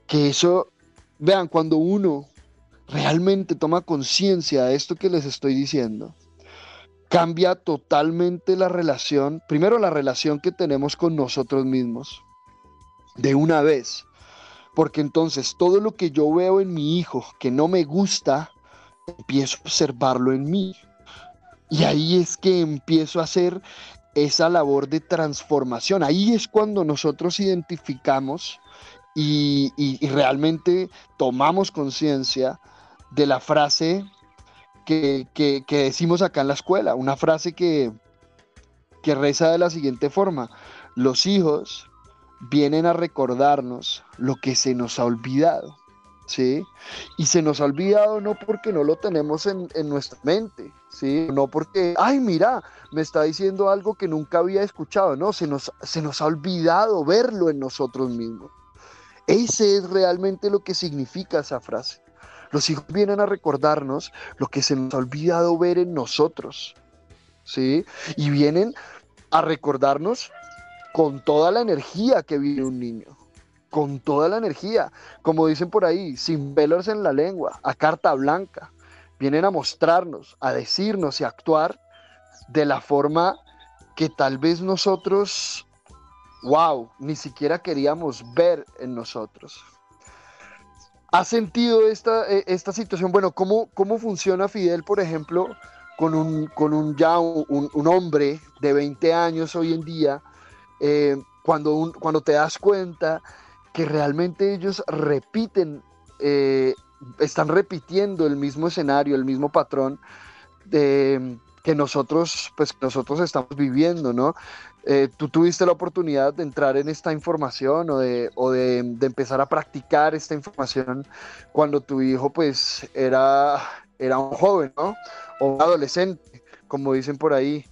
Que eso, vean, cuando uno realmente toma conciencia de esto que les estoy diciendo, cambia totalmente la relación, primero la relación que tenemos con nosotros mismos, de una vez. Porque entonces todo lo que yo veo en mi hijo que no me gusta, empiezo a observarlo en mí. Y ahí es que empiezo a hacer esa labor de transformación. Ahí es cuando nosotros identificamos y, realmente tomamos conciencia de la frase que, decimos acá en la escuela, una frase que, que reza de la siguiente forma, los hijos vienen a recordarnos lo que se nos ha olvidado. ¿sí? Y se nos ha olvidado no porque no lo tenemos en, nuestra mente, ¿sí? No porque, ay, mira, me está diciendo algo que nunca había escuchado, no, se nos, se nos ha olvidado verlo en nosotros mismos. Ese es realmente lo que significa esa frase. Los hijos vienen a recordarnos lo que se nos ha olvidado ver en nosotros, ¿sí? Y vienen a recordarnos con toda la energía que vive un niño con toda la energía, como dicen por ahí, sin pelos en la lengua, a carta blanca. Vienen a mostrarnos, a decirnos y a actuar de la forma que tal vez nosotros, wow, ni siquiera queríamos ver en nosotros. ¿Ha sentido esta, e, esta situación? Bueno, ¿cómo, ¿cómo funciona Fidel, por ejemplo, con un, con un ya un, hombre de 20 años hoy en día, eh, cuando, cuando te das cuenta que realmente ellos repiten, eh, están repitiendo el mismo escenario, el mismo patrón que nosotros, pues, nosotros estamos viviendo, ¿no? Eh, tú tuviste la oportunidad de entrar en esta información o, de, o de, empezar a practicar esta información cuando tu hijo pues era, era un joven, ¿no? O un adolescente, como dicen por ahí.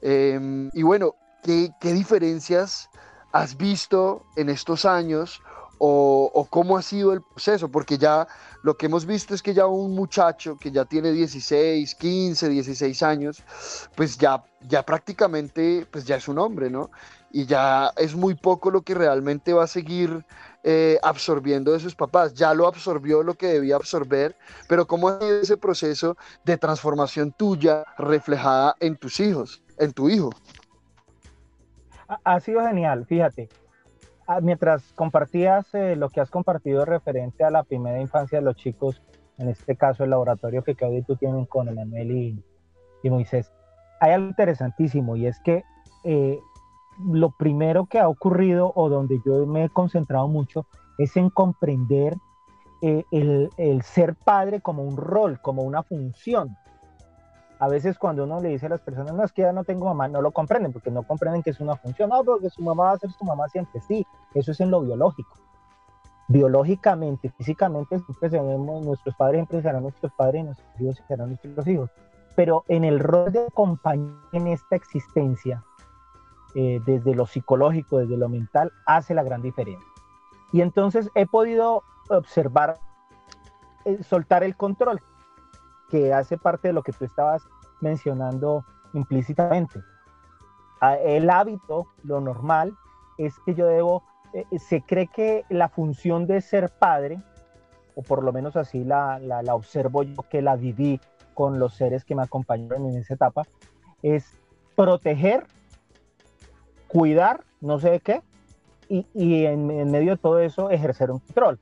Em, y bueno, ¿qué, ¿qué, diferencias has visto en estos años o, cómo ha sido el proceso? Porque ya lo que hemos visto es que ya un muchacho que ya tiene 16, 15, 16 años, pues ya, ya prácticamente pues ya es un hombre, ¿no? Y ya es muy poco lo que realmente va a seguir eh, absorbiendo de sus papás. Ya lo absorbió lo que debía absorber, pero ¿cómo ha sido ese proceso de transformación tuya reflejada en tus hijos, en tu hijo? ha sido genial, fíjate. Ah, mientras compartías eh, lo que has compartido referente a la primera infancia de los chicos, en este caso el laboratorio que Claudio y tú tienen con Emanuel y, y, Moisés, hay algo interesantísimo y es que eh, lo primero que ha ocurrido o donde yo me he concentrado mucho es en comprender eh, el, el ser padre como un rol, como una función a veces cuando uno le dice a las personas, no, es que ya no tengo mamá, no lo comprenden, porque no comprenden que es una función, no, porque su mamá va a ser su mamá siempre, sí, eso es en lo biológico. Biológicamente, físicamente, siempre seremos, nuestros padres siempre serán nuestros padres y nuestros hijos serán nuestros hijos. Pero en el rol de acompañar en esta existencia, eh, desde lo psicológico, desde lo mental, hace la gran diferencia. Y entonces he podido observar, eh, soltar el control, que hace parte de lo que tú estabas mencionando implícitamente. El hábito, lo normal, es que yo debo, eh, se cree que la función de ser padre, o por lo menos así la, la, observo yo que la viví con los seres que me acompañaron en esa etapa, es proteger, cuidar, no sé de qué, y, y en, en, medio de todo eso ejercer un control.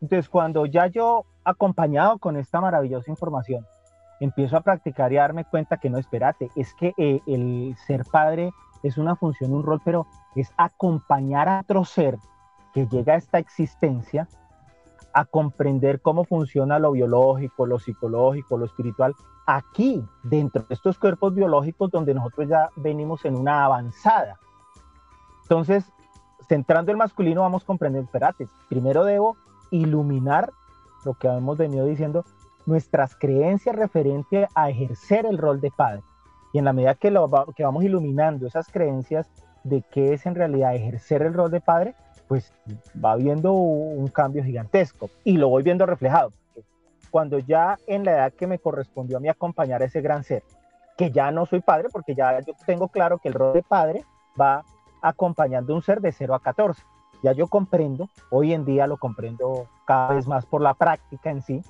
Entonces, cuando ya yo acompañado con esta maravillosa información, empiezo a practicar y a darme cuenta que no, espérate, es que eh, el ser padre es una función, un rol, pero es acompañar a otro ser que llega a esta existencia a comprender cómo funciona lo biológico, lo psicológico, lo espiritual, aquí, dentro de estos cuerpos biológicos donde nosotros ya venimos en una avanzada. Entonces, centrando el masculino, vamos comprendiendo, espérate, primero debo iluminar lo que hemos venido diciendo, nuestras creencias referente a ejercer el rol de padre. Y en la medida que, lo, vamos iluminando esas creencias de qué es en realidad ejercer el rol de padre, pues va viendo un cambio gigantesco. Y lo voy viendo reflejado. Cuando ya en la edad que me correspondió a mí acompañar a ese gran ser, que ya no soy padre, porque ya yo tengo claro que el rol de padre va acompañando un ser de 0 a 14. Ya yo comprendo, hoy en día lo comprendo cada vez más por la práctica en sí,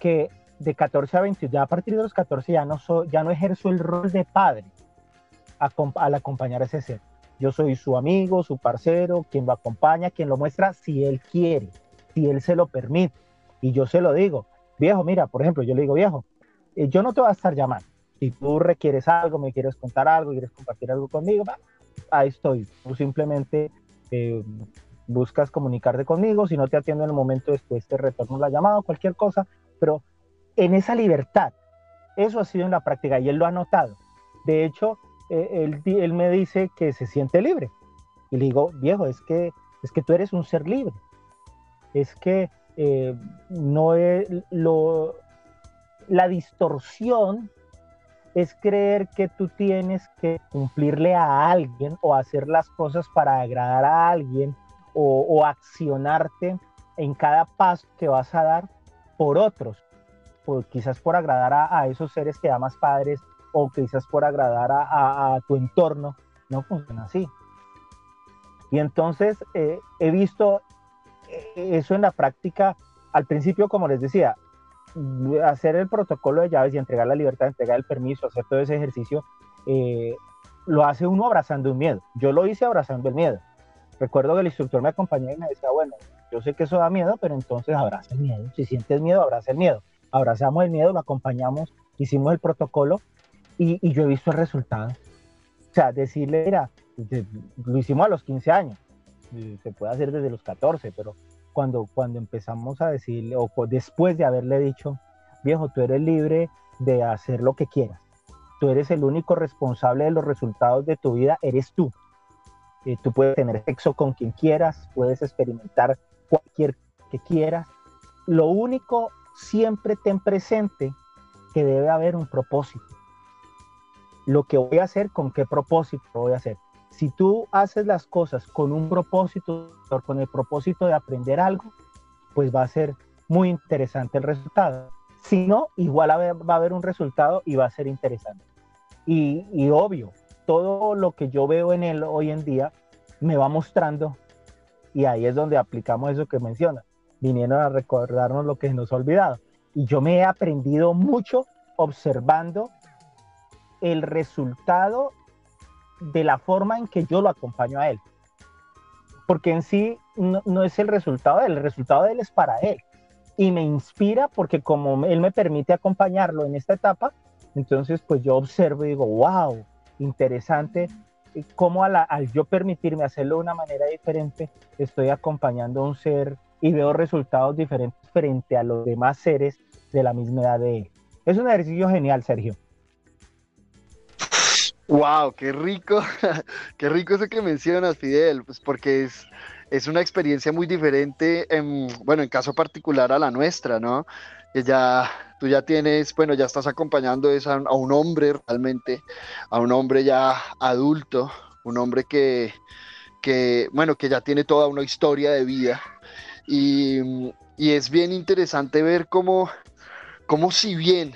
que de 14 a 20, ya a partir de los 14 ya no, ya no ejerzo el rol de padre al acompañar a ese ser. Yo soy su amigo, su parcero, quien lo acompaña, quien lo muestra si él quiere, si él se lo permite. Y yo se lo digo, viejo, mira, por ejemplo, yo le digo, viejo, eh, yo no te voy a estar llamando. Si tú requieres algo, me quieres contar algo, quieres compartir algo conmigo, ahí estoy. Tú simplemente eh, buscas comunicarte conmigo, si no te atiendo en el momento después te retorno la llamada, cualquier cosa, pero en esa libertad, eso ha sido en la práctica y él lo ha notado. De hecho, eh, él, él, me dice que se siente libre. Y le digo, viejo, es que, es que tú eres un ser libre. Es que eh, no es lo, la distorsión es creer que tú tienes que cumplirle a alguien o hacer las cosas para agradar a alguien o, accionarte en cada paso que vas a dar por otros, por, quizás por agradar a, esos seres que amas padres o quizás por agradar a, tu entorno, no funciona así. Y entonces eh, he visto eh, eso en la práctica, al principio, como les decía, hacer el protocolo de llaves y entregar la libertad, entregar el permiso, hacer todo ese ejercicio, eh, lo hace uno abrazando un miedo. Yo lo hice abrazando el miedo. Recuerdo que el instructor me acompañó y me decía, bueno, yo sé que eso da miedo, pero entonces abraza el miedo. Si sientes miedo, abraza el miedo. Abrazamos el miedo, lo acompañamos, hicimos el protocolo y, yo he visto el resultado. O sea, decirle, mira, lo hicimos a los 15 años, se puede hacer desde los 14, pero cuando, cuando empezamos a decirle, o después de haberle dicho, viejo, tú eres libre de hacer lo que quieras, tú eres el único responsable de los resultados de tu vida, eres tú. Eh, tú puedes tener sexo con quien quieras, puedes experimentar cualquier que quieras. Lo único, siempre ten presente que debe haber un propósito. Lo que voy a hacer, con qué propósito voy a hacer si tú haces las cosas con un propósito, con el propósito de aprender algo, pues va a ser muy interesante el resultado. Si no, igual va a haber un resultado y va a ser interesante. Y, obvio, todo lo que yo veo en él hoy en día me va mostrando, y ahí es donde aplicamos eso que menciona, vinieron a recordarnos lo que nos ha olvidado. Y yo me he aprendido mucho observando el resultado de la forma en que yo lo acompaño a él. Porque en sí no, es el resultado de él, el resultado de él es para él. Y me inspira porque como él me permite acompañarlo en esta etapa, entonces pues yo observo y digo, wow, interesante cómo al yo permitirme hacerlo de una manera diferente, estoy acompañando a un ser y veo resultados diferentes frente a los demás seres de la misma edad de él. Es un ejercicio genial, Sergio. Wow, qué rico, qué rico eso que mencionas, Fidel, pues porque es, es una experiencia muy diferente, en, bueno, en caso particular a la nuestra, ¿no? Ya, tú ya tienes, bueno, ya estás acompañando a, a, un hombre realmente, a un hombre ya adulto, un hombre que, que, bueno, que ya tiene toda una historia de vida. Y, y es bien interesante ver cómo, cómo si bien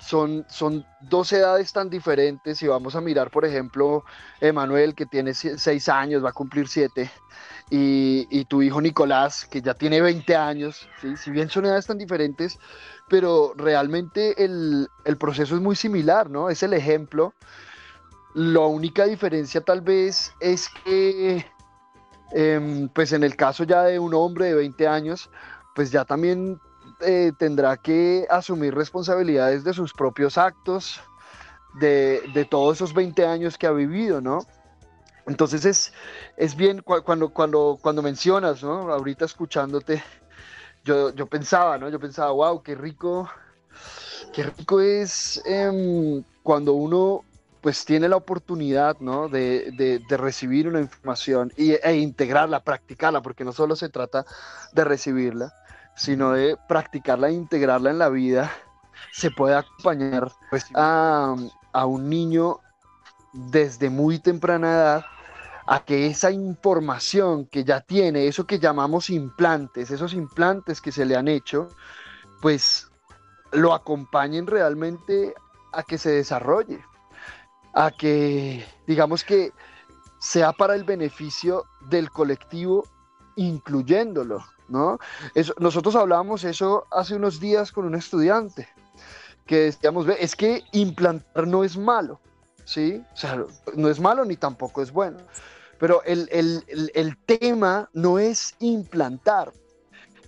son, son dos edades tan diferentes. y vamos a mirar, por ejemplo, Emanuel, que tiene seis años, va a cumplir siete, y, tu hijo Nicolás, que ya tiene 20 años, si bien son edades tan diferentes, pero realmente el, proceso es muy similar, ¿no? Es el ejemplo. La única diferencia tal vez es que, em, pues en el caso ya de un hombre de 20 años, pues ya también eh, tendrá que asumir responsabilidades de sus propios actos, de, todos esos 20 años que ha vivido, ¿no? Entonces es, es bien cuando, cuando, cuando mencionas, ¿no? Ahorita escuchándote, yo, yo pensaba, ¿no? Yo pensaba, wow, qué rico, qué rico es em, cuando uno pues tiene la oportunidad ¿no? de, recibir una información y, e integrarla, practicarla, porque no solo se trata de recibirla, sino de practicarla e integrarla en la vida, se puede acompañar pues, a, a un niño desde muy temprana edad a que esa información que ya tiene, eso que llamamos implantes, esos implantes que se le han hecho, pues lo acompañen realmente a que se desarrolle, a que digamos que sea para el beneficio del colectivo, incluyéndolo, ¿no? Nosotros hablábamos eso hace unos días con un estudiante, que decíamos, es que implantar no es malo, ¿sí? O sea, no es malo ni tampoco es bueno. Pero el, tema no es implantar,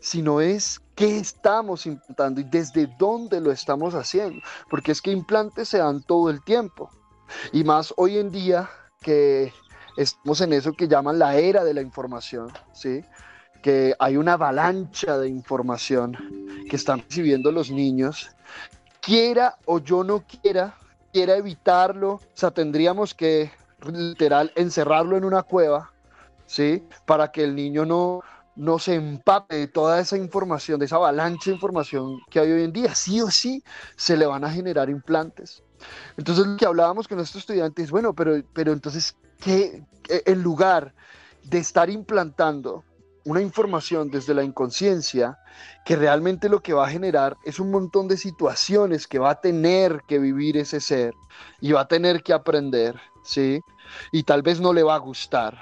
sino es qué estamos implantando y desde dónde lo estamos haciendo. Porque es que implantes se dan todo el tiempo. Y más hoy en día que estamos en eso que llaman la era de la información, ¿sí? Que hay una avalancha de información que están recibiendo los niños, quiera o yo no quiera, quiera evitarlo, o sea, tendríamos que literal encerrarlo en una cueva, ¿sí? Para que el niño no, no se empape de toda esa información, de esa avalancha de información que hay hoy en día. Sí o sí se le van a generar implantes. Entonces, lo que hablábamos con nuestros estudiantes, bueno, pero, pero entonces, ¿qué, en lugar de estar implantando una información desde la inconsciencia que realmente lo que va a generar es un montón de situaciones que va a tener que vivir ese ser y va a tener que aprender, ¿sí? Y tal vez no le va a gustar,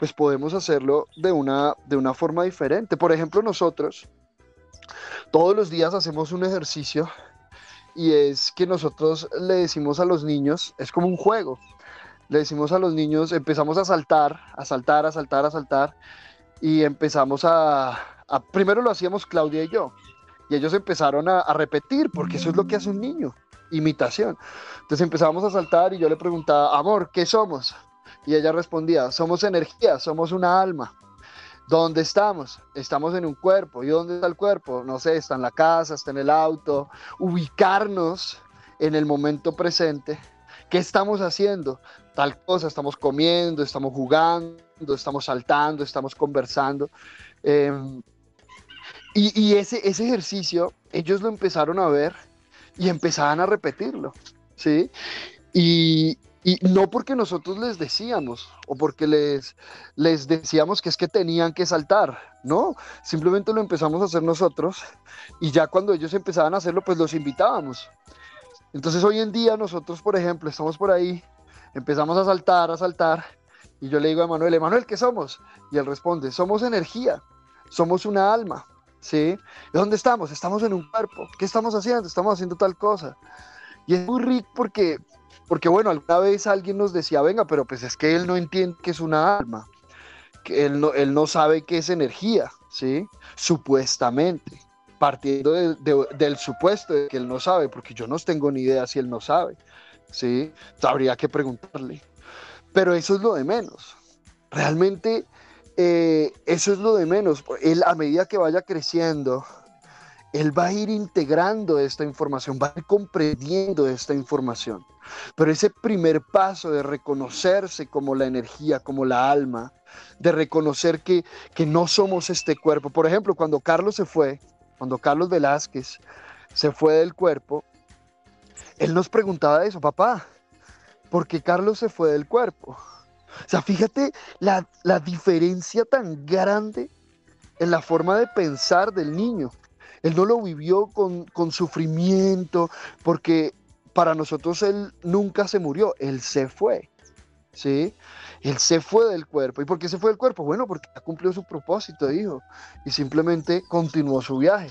pues podemos hacerlo de una, de una forma diferente. Por ejemplo, nosotros todos los días hacemos un ejercicio y es que nosotros le decimos a los niños, es como un juego, le decimos a los niños, empezamos a saltar, a saltar, a saltar, a saltar, y empezamos a, primero lo hacíamos Claudia y yo, y ellos empezaron a, repetir, porque eso es lo que hace un niño, imitación. Entonces empezamos a saltar y yo le preguntaba, amor, ¿qué somos? Y ella respondía, somos energía, somos una alma. ¿Dónde estamos? Estamos en un cuerpo. ¿Y dónde está el cuerpo? No sé, está en la casa, está en el auto. Ubicarnos en el momento presente. ¿Qué estamos haciendo? Tal cosa, estamos comiendo, estamos jugando, estamos saltando, estamos conversando. Em, y, ese, ese ejercicio, ellos lo empezaron a ver y empezaban a repetirlo, ¿sí? Y, no porque nosotros les decíamos o porque les, les decíamos que es que tenían que saltar, no, simplemente lo empezamos a hacer nosotros y ya cuando ellos empezaban a hacerlo, pues los invitábamos. Entonces hoy en día nosotros, por ejemplo, estamos por ahí, empezamos a saltar, a saltar y yo le digo a Manuel, Emanuel, ¿qué somos? Y él responde, somos energía, somos una alma, ¿sí? ¿De dónde estamos? Estamos en un cuerpo. ¿Qué estamos haciendo? Estamos haciendo tal cosa. Y es muy rico porque, porque bueno, alguna vez alguien nos decía, venga, pero pues es que él no entiende que es una alma, que él no, él no sabe qué es energía, ¿sí? Supuestamente, partiendo del supuesto de que él no sabe, porque yo no tengo ni idea si él no sabe, ¿sí? Habría que preguntarle. Pero eso es lo de menos. Realmente eh, eso es lo de menos. Él a medida que vaya creciendo, él va a ir integrando esta información, va a ir comprendiendo esta información. Pero ese primer paso de reconocerse como la energía, como la alma, de reconocer que, que no somos este cuerpo. Por ejemplo, cuando Carlos se fue, cuando Carlos Velázquez se fue del cuerpo, él nos preguntaba eso, papá, porque Carlos se fue del cuerpo. O sea, fíjate la, diferencia tan grande en la forma de pensar del niño. Él no lo vivió con, sufrimiento, porque para nosotros él nunca se murió, él se fue. ¿Sí? Él se fue del cuerpo. ¿Y por qué se fue del cuerpo? Bueno, porque ha cumplido su propósito, hijo, y simplemente continuó su viaje.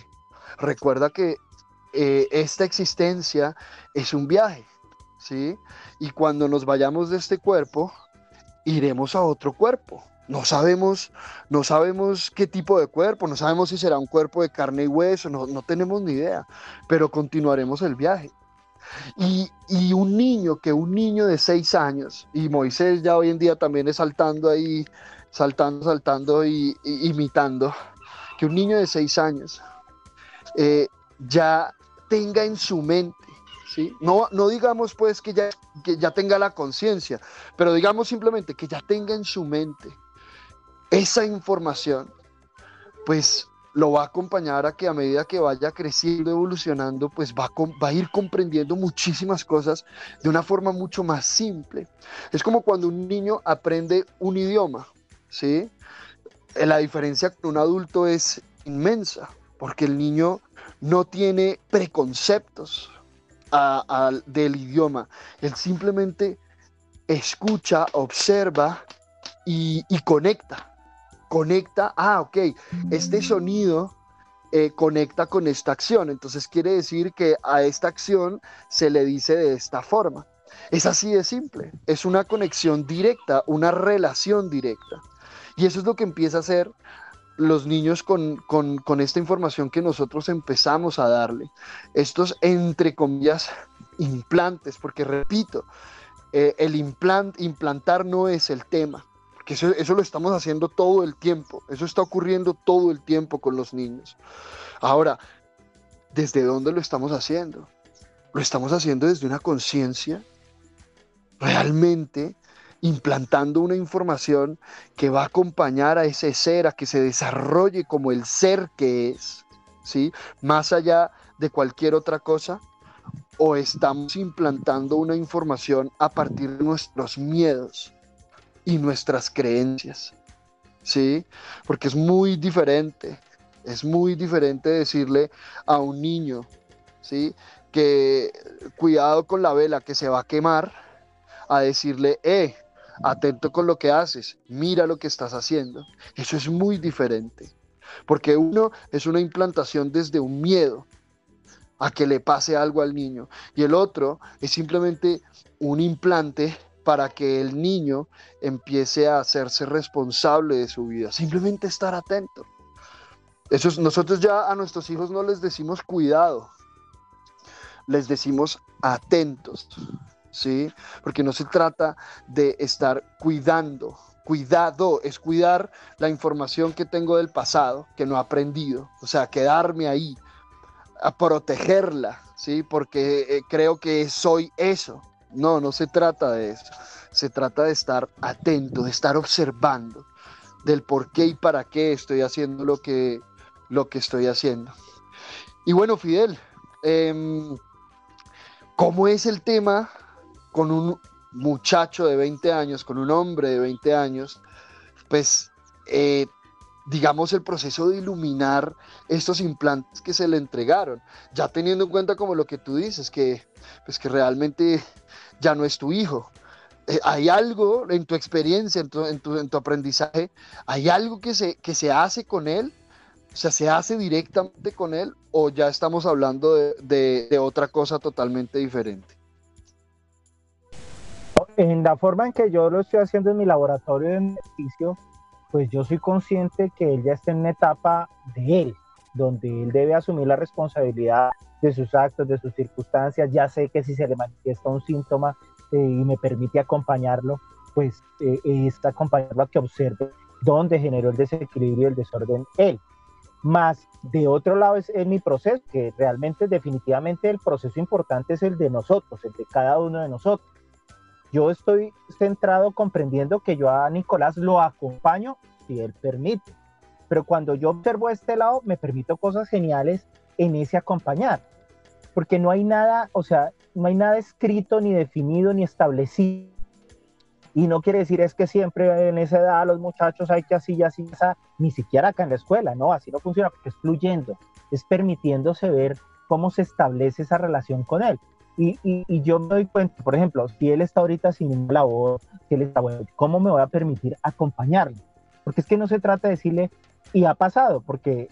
Recuerda que eh, esta existencia es un viaje, ¿sí? Y cuando nos vayamos de este cuerpo, iremos a otro cuerpo. No sabemos, no sabemos qué tipo de cuerpo, no sabemos si será un cuerpo de carne y hueso, no, no tenemos ni idea, pero continuaremos el viaje. Y, y, un niño, que un niño de seis años, y Moisés ya hoy en día también es saltando ahí, saltando, saltando y, imitando, que un niño de seis años eh, ya tenga en su mente ¿sí? No, no digamos pues que ya, tenga la conciencia, pero digamos simplemente que ya tenga en su mente esa información, pues lo va a acompañar a que a medida que vaya creciendo, evolucionando, pues va va a ir comprendiendo muchísimas cosas de una forma mucho más simple. Es como cuando un niño aprende un idioma, ¿sí? Eh, la diferencia con un adulto es inmensa, porque el niño no tiene preconceptos del idioma, él simplemente escucha, observa y, conecta. Conecta, ah, ok, este sonido eh, conecta con esta acción, entonces quiere decir que a esta acción se le dice de esta forma. Es así de simple, es una conexión directa, una relación directa. Y eso es lo que empieza a hacer los niños con, esta información que nosotros empezamos a darle. Estos, entre comillas, implantes, porque repito, eh, el implant, implantar no es el tema, porque eso, eso lo estamos haciendo todo el tiempo, eso está ocurriendo todo el tiempo con los niños. Ahora, ¿desde dónde lo estamos haciendo? Lo estamos haciendo desde una conciencia realmente implantando una información que va a acompañar a ese ser a que se desarrolle como el ser que es, ¿sí? Más allá de cualquier otra cosa, o estamos implantando una información a partir de nuestros miedos y nuestras creencias, ¿sí? Porque es muy diferente, es muy diferente decirle a un niño, ¿sí? Que cuidado con la vela que se va a quemar, a decirle, eh, atento con lo que haces, mira lo que estás haciendo. Eso es muy diferente, porque uno es una implantación desde un miedo a que le pase algo al niño y el otro es simplemente un implante para que el niño empiece a hacerse responsable de su vida, simplemente estar atento. Eso nosotros ya a nuestros hijos no les decimos cuidado, les decimos atentos. ¿Sí? Porque no se trata de estar cuidando. Cuidado es cuidar la información que tengo del pasado, que no he aprendido. O sea, quedarme ahí, a protegerla, ¿sí? Porque eh, creo que soy eso. No, no se trata de eso. Se trata de estar atento, de estar observando del por qué y para qué estoy haciendo lo que, lo que estoy haciendo. Y bueno, Fidel, em, ¿cómo es el tema con un muchacho de 20 años, con un hombre de 20 años, pues eh, digamos el proceso de iluminar estos implantes que se le entregaron, ya teniendo en cuenta como lo que tú dices, que pues que realmente ya no es tu hijo. Eh, hay algo en tu experiencia, en tu, en tu, aprendizaje, hay algo que se, que se hace con él, o sea, se hace directamente con él o ya estamos hablando de otra cosa totalmente diferente en la forma en que yo lo estoy haciendo en mi laboratorio de ejercicio, pues yo soy consciente que él ya está en una etapa de él, donde él debe asumir la responsabilidad de sus actos, de sus circunstancias. Ya sé que si se le manifiesta un síntoma eh, y me permite acompañarlo, pues eh, es acompañarlo a que observe dónde generó el desequilibrio y el desorden él. Más de otro lado es, es mi proceso, que realmente definitivamente el proceso importante es el de nosotros, el de cada uno de nosotros yo estoy centrado comprendiendo que yo a Nicolás lo acompaño si él permite. Pero cuando yo observo este lado, me permito cosas geniales en ese acompañar. Porque no hay nada, o sea, no hay nada escrito, ni definido, ni establecido. Y no quiere decir es que siempre en esa edad los muchachos hay que así y así, ni siquiera acá en la escuela, no, así no funciona, porque es fluyendo, es permitiéndose ver cómo se establece esa relación con él. Y, yo me doy cuenta, por ejemplo, si él está ahorita sin una labor, si él está bueno, ¿cómo me voy a permitir acompañarlo? Porque es que no se trata de decirle, y ha pasado, porque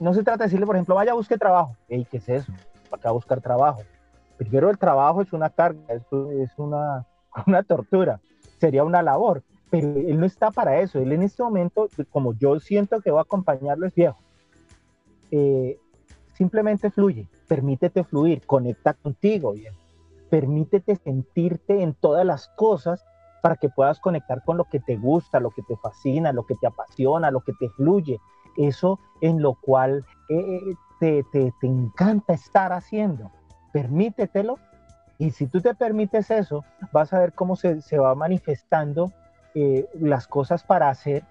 no se trata de decirle, por ejemplo, vaya a busque trabajo. Ey, ¿qué es eso? Acá a buscar trabajo. Primero el trabajo es una carga, es, es una, una tortura, sería una labor, pero él no está para eso. Él en este momento, como yo siento que voy a acompañarlo, es viejo. Eh, simplemente fluye permítete fluir, conecta contigo, bien. Permítete sentirte en todas las cosas para que puedas conectar con lo que te gusta, lo que te fascina, lo que te apasiona, lo que te fluye, eso en lo cual eh, te, te, te encanta estar haciendo. Permítetelo Y si tú te permites eso, vas a ver cómo se, se va manifestando eh, las cosas para hacer.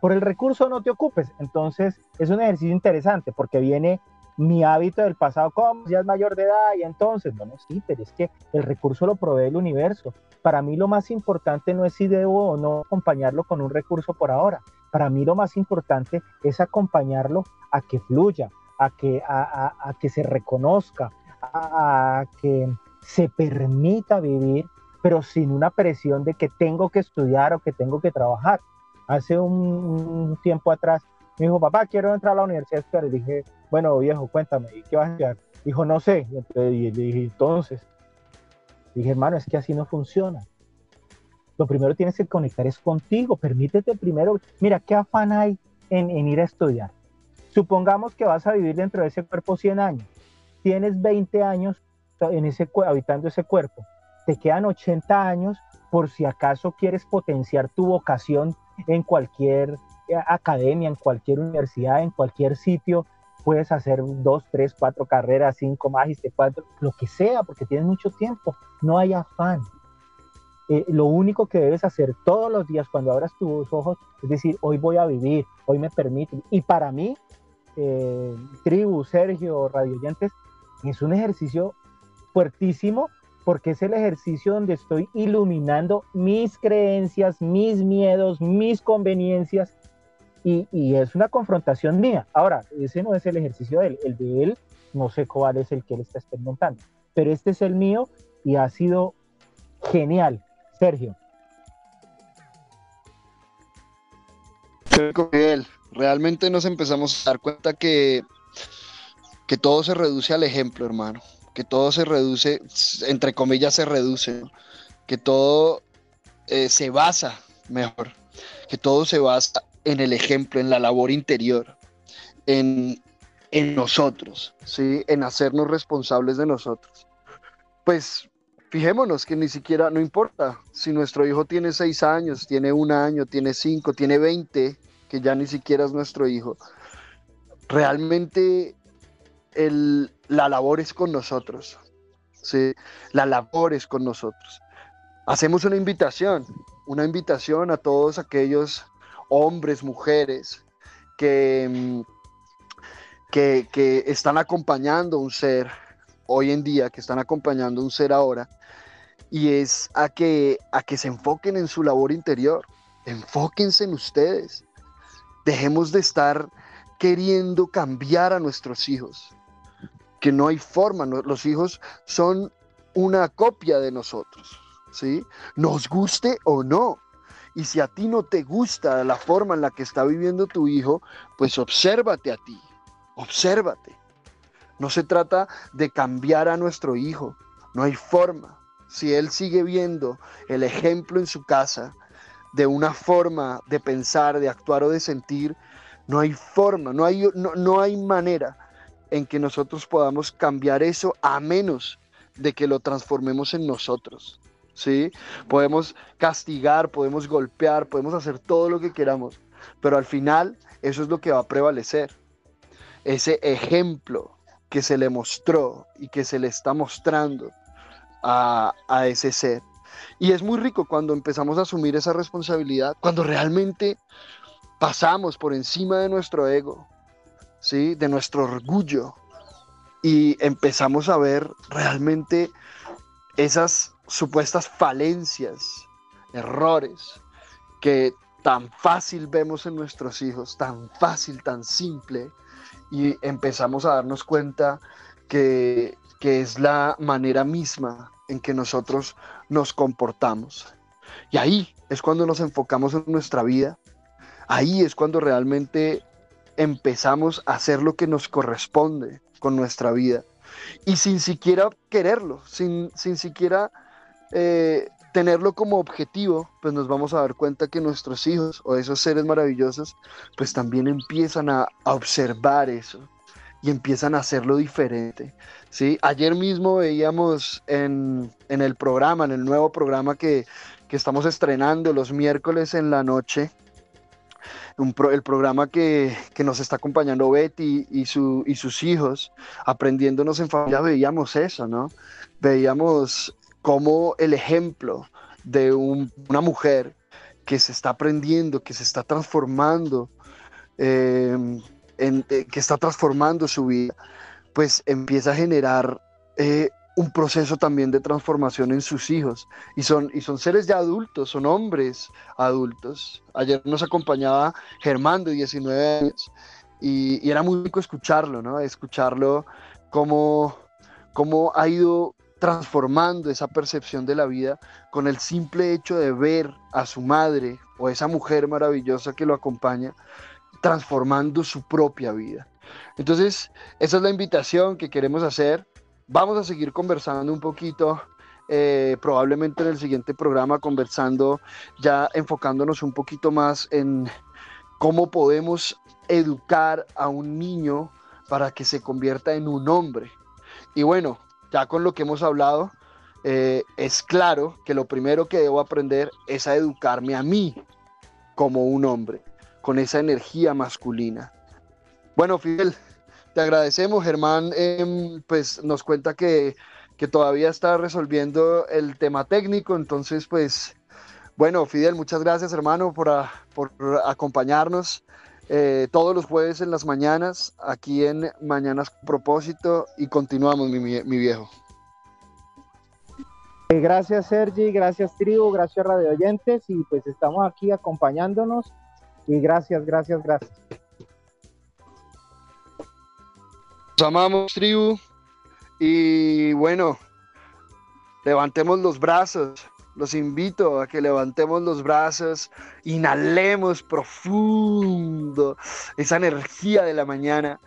Por el recurso no te ocupes. Entonces es un ejercicio interesante porque viene mi hábito del pasado, como ya es mayor de edad y entonces, bueno, sí, pero es que el recurso lo provee el universo. Para mí lo más importante no es si debo o no acompañarlo con un recurso por ahora. Para mí lo más importante es acompañarlo a que fluya, a que, a, que se reconozca, a, que se permita vivir, pero sin una presión de que tengo que estudiar o que tengo que trabajar. Hace un, tiempo atrás me dijo, papá, quiero entrar a la universidad a Y dije, bueno, viejo, cuéntame, ¿y qué vas a estudiar? Dijo, no sé. Le dije, entonces, dije, hermano, es que así no funciona. Lo primero tienes que conectar es contigo. Permítete primero, mira, ¿qué afán hay en, en ir a estudiar? Supongamos que vas a vivir dentro de ese cuerpo 100 años. Tienes 20 años en ese, habitando ese cuerpo. Te quedan 80 años por si acaso quieres potenciar tu vocación en cualquier academia, en cualquier universidad, en cualquier sitio. Puedes hacer dos, tres, cuatro carreras, cinco magíster, cuatro, lo que sea, porque tienes mucho tiempo. No hay afán. Eh, lo único que debes hacer todos los días cuando abras tus ojos es decir, hoy voy a vivir, hoy me permite. Y para mí, eh, tribu, Sergio, radioyentes, es un ejercicio fuertísimo porque es el ejercicio donde estoy iluminando mis creencias, mis miedos, mis conveniencias y, es una confrontación mía. Ahora, ese no es el ejercicio de él, el de él no sé cuál es el que él está experimentando, pero este es el mío y ha sido genial. Sergio. él realmente nos empezamos a dar cuenta que, que todo se reduce al ejemplo, hermano. Que todo se reduce, entre comillas, se reduce. Que todo eh, se basa, mejor, que todo se basa en el ejemplo, en la labor interior, en, en nosotros, ¿sí? en hacernos responsables de nosotros. Pues fijémonos que ni siquiera, no importa si nuestro hijo tiene seis años, tiene un año, tiene cinco, tiene veinte, que ya ni siquiera es nuestro hijo, realmente la labor es con nosotros. ¿sí? La labor es con nosotros. Hacemos una invitación, una invitación a todos aquellos hombres, mujeres que, que, están acompañando un ser hoy en día, que están acompañando un ser ahora, y es a que, a que se enfoquen en su labor interior, enfóquense en ustedes, Dejemos de estar queriendo cambiar a nuestros hijos, que no hay forma, los hijos son una copia de nosotros, ¿sí? Nos guste o no. Y si a ti no te gusta la forma en la que está viviendo tu hijo, pues obsérvate a ti, obsérvate. No se trata de cambiar a nuestro hijo, no hay forma. Si él sigue viendo el ejemplo en su casa, de una forma de pensar, de actuar o de sentir, no hay forma, no hay, no, hay manera en que nosotros podamos cambiar eso a menos de que lo transformemos en nosotros. ¿Sí? Podemos castigar, podemos golpear, podemos hacer todo lo que queramos, pero al final eso es lo que va a prevalecer. Ese ejemplo que se le mostró y que se le está mostrando a, a ese ser. Y es muy rico cuando empezamos a asumir esa responsabilidad, cuando realmente pasamos por encima de nuestro ego, ¿sí? de nuestro orgullo, y empezamos a ver realmente esas supuestas falencias, errores que tan fácil vemos en nuestros hijos, tan fácil, tan simple, y empezamos a darnos cuenta que, que es la manera misma en que nosotros nos comportamos. Y ahí es cuando nos enfocamos en nuestra vida. Ahí es cuando realmente empezamos a hacer lo que nos corresponde con nuestra vida. Y sin siquiera quererlo, sin, sin siquiera eh, tenerlo como objetivo, pues nos vamos a dar cuenta que nuestros hijos o esos seres maravillosos, pues también empiezan a, a observar eso y empiezan a hacerlo diferente. ¿sí? Ayer mismo veíamos en, el programa, en el nuevo programa que, estamos estrenando los miércoles en la noche, el programa que, nos está acompañando Betty y, su, y sus hijos, aprendiéndonos en familia, veíamos eso, ¿no? Veíamos cómo el ejemplo de una mujer que se está aprendiendo, que se está transformando, em, eh, que está transformando su vida, pues empieza a generar eh, un proceso también de transformación en sus hijos. Y son, y son seres ya adultos, son hombres adultos. Ayer nos acompañaba Germán de 19 años y, era muy rico escucharlo, ¿no? Escucharlo cómo, cómo ha ido transformando esa percepción de la vida con el simple hecho de ver a su madre o esa mujer maravillosa que lo acompaña transformando su propia vida. Entonces, esa es la invitación que queremos hacer Vamos a seguir conversando un poquito, eh, probablemente en el siguiente programa, conversando, ya enfocándonos un poquito más en cómo podemos educar a un niño para que se convierta en un hombre. Y bueno, ya con lo que hemos hablado, eh, es claro que lo primero que debo aprender es a educarme a mí como un hombre, con esa energía masculina. Bueno, Fidel, te agradecemos, Germán, em, pues nos cuenta que, todavía está resolviendo el tema técnico, entonces pues bueno, Fidel, muchas gracias hermano por, por acompañarnos eh, todos los jueves en las mañanas, aquí en Mañanas Propósito y continuamos, mi, mi viejo. Eh, gracias Sergi, gracias Tribu, gracias Radio Oyentes y pues estamos aquí acompañándonos y gracias, gracias, gracias. amamos, tribu. Y bueno, levantemos los brazos. Los invito a que levantemos los brazos, inhalemos profundo esa energía de la mañana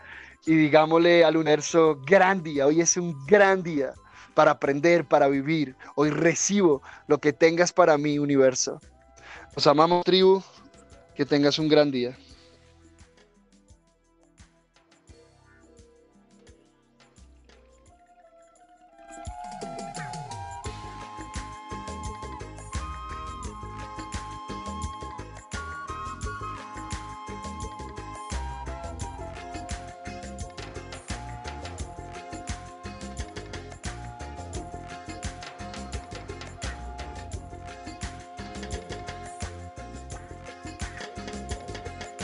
y digámosle al universo, gran día, hoy es un gran día para aprender, para vivir. Hoy recibo lo que tengas para mí, universo. Os amamos, tribu, que tengas un gran día.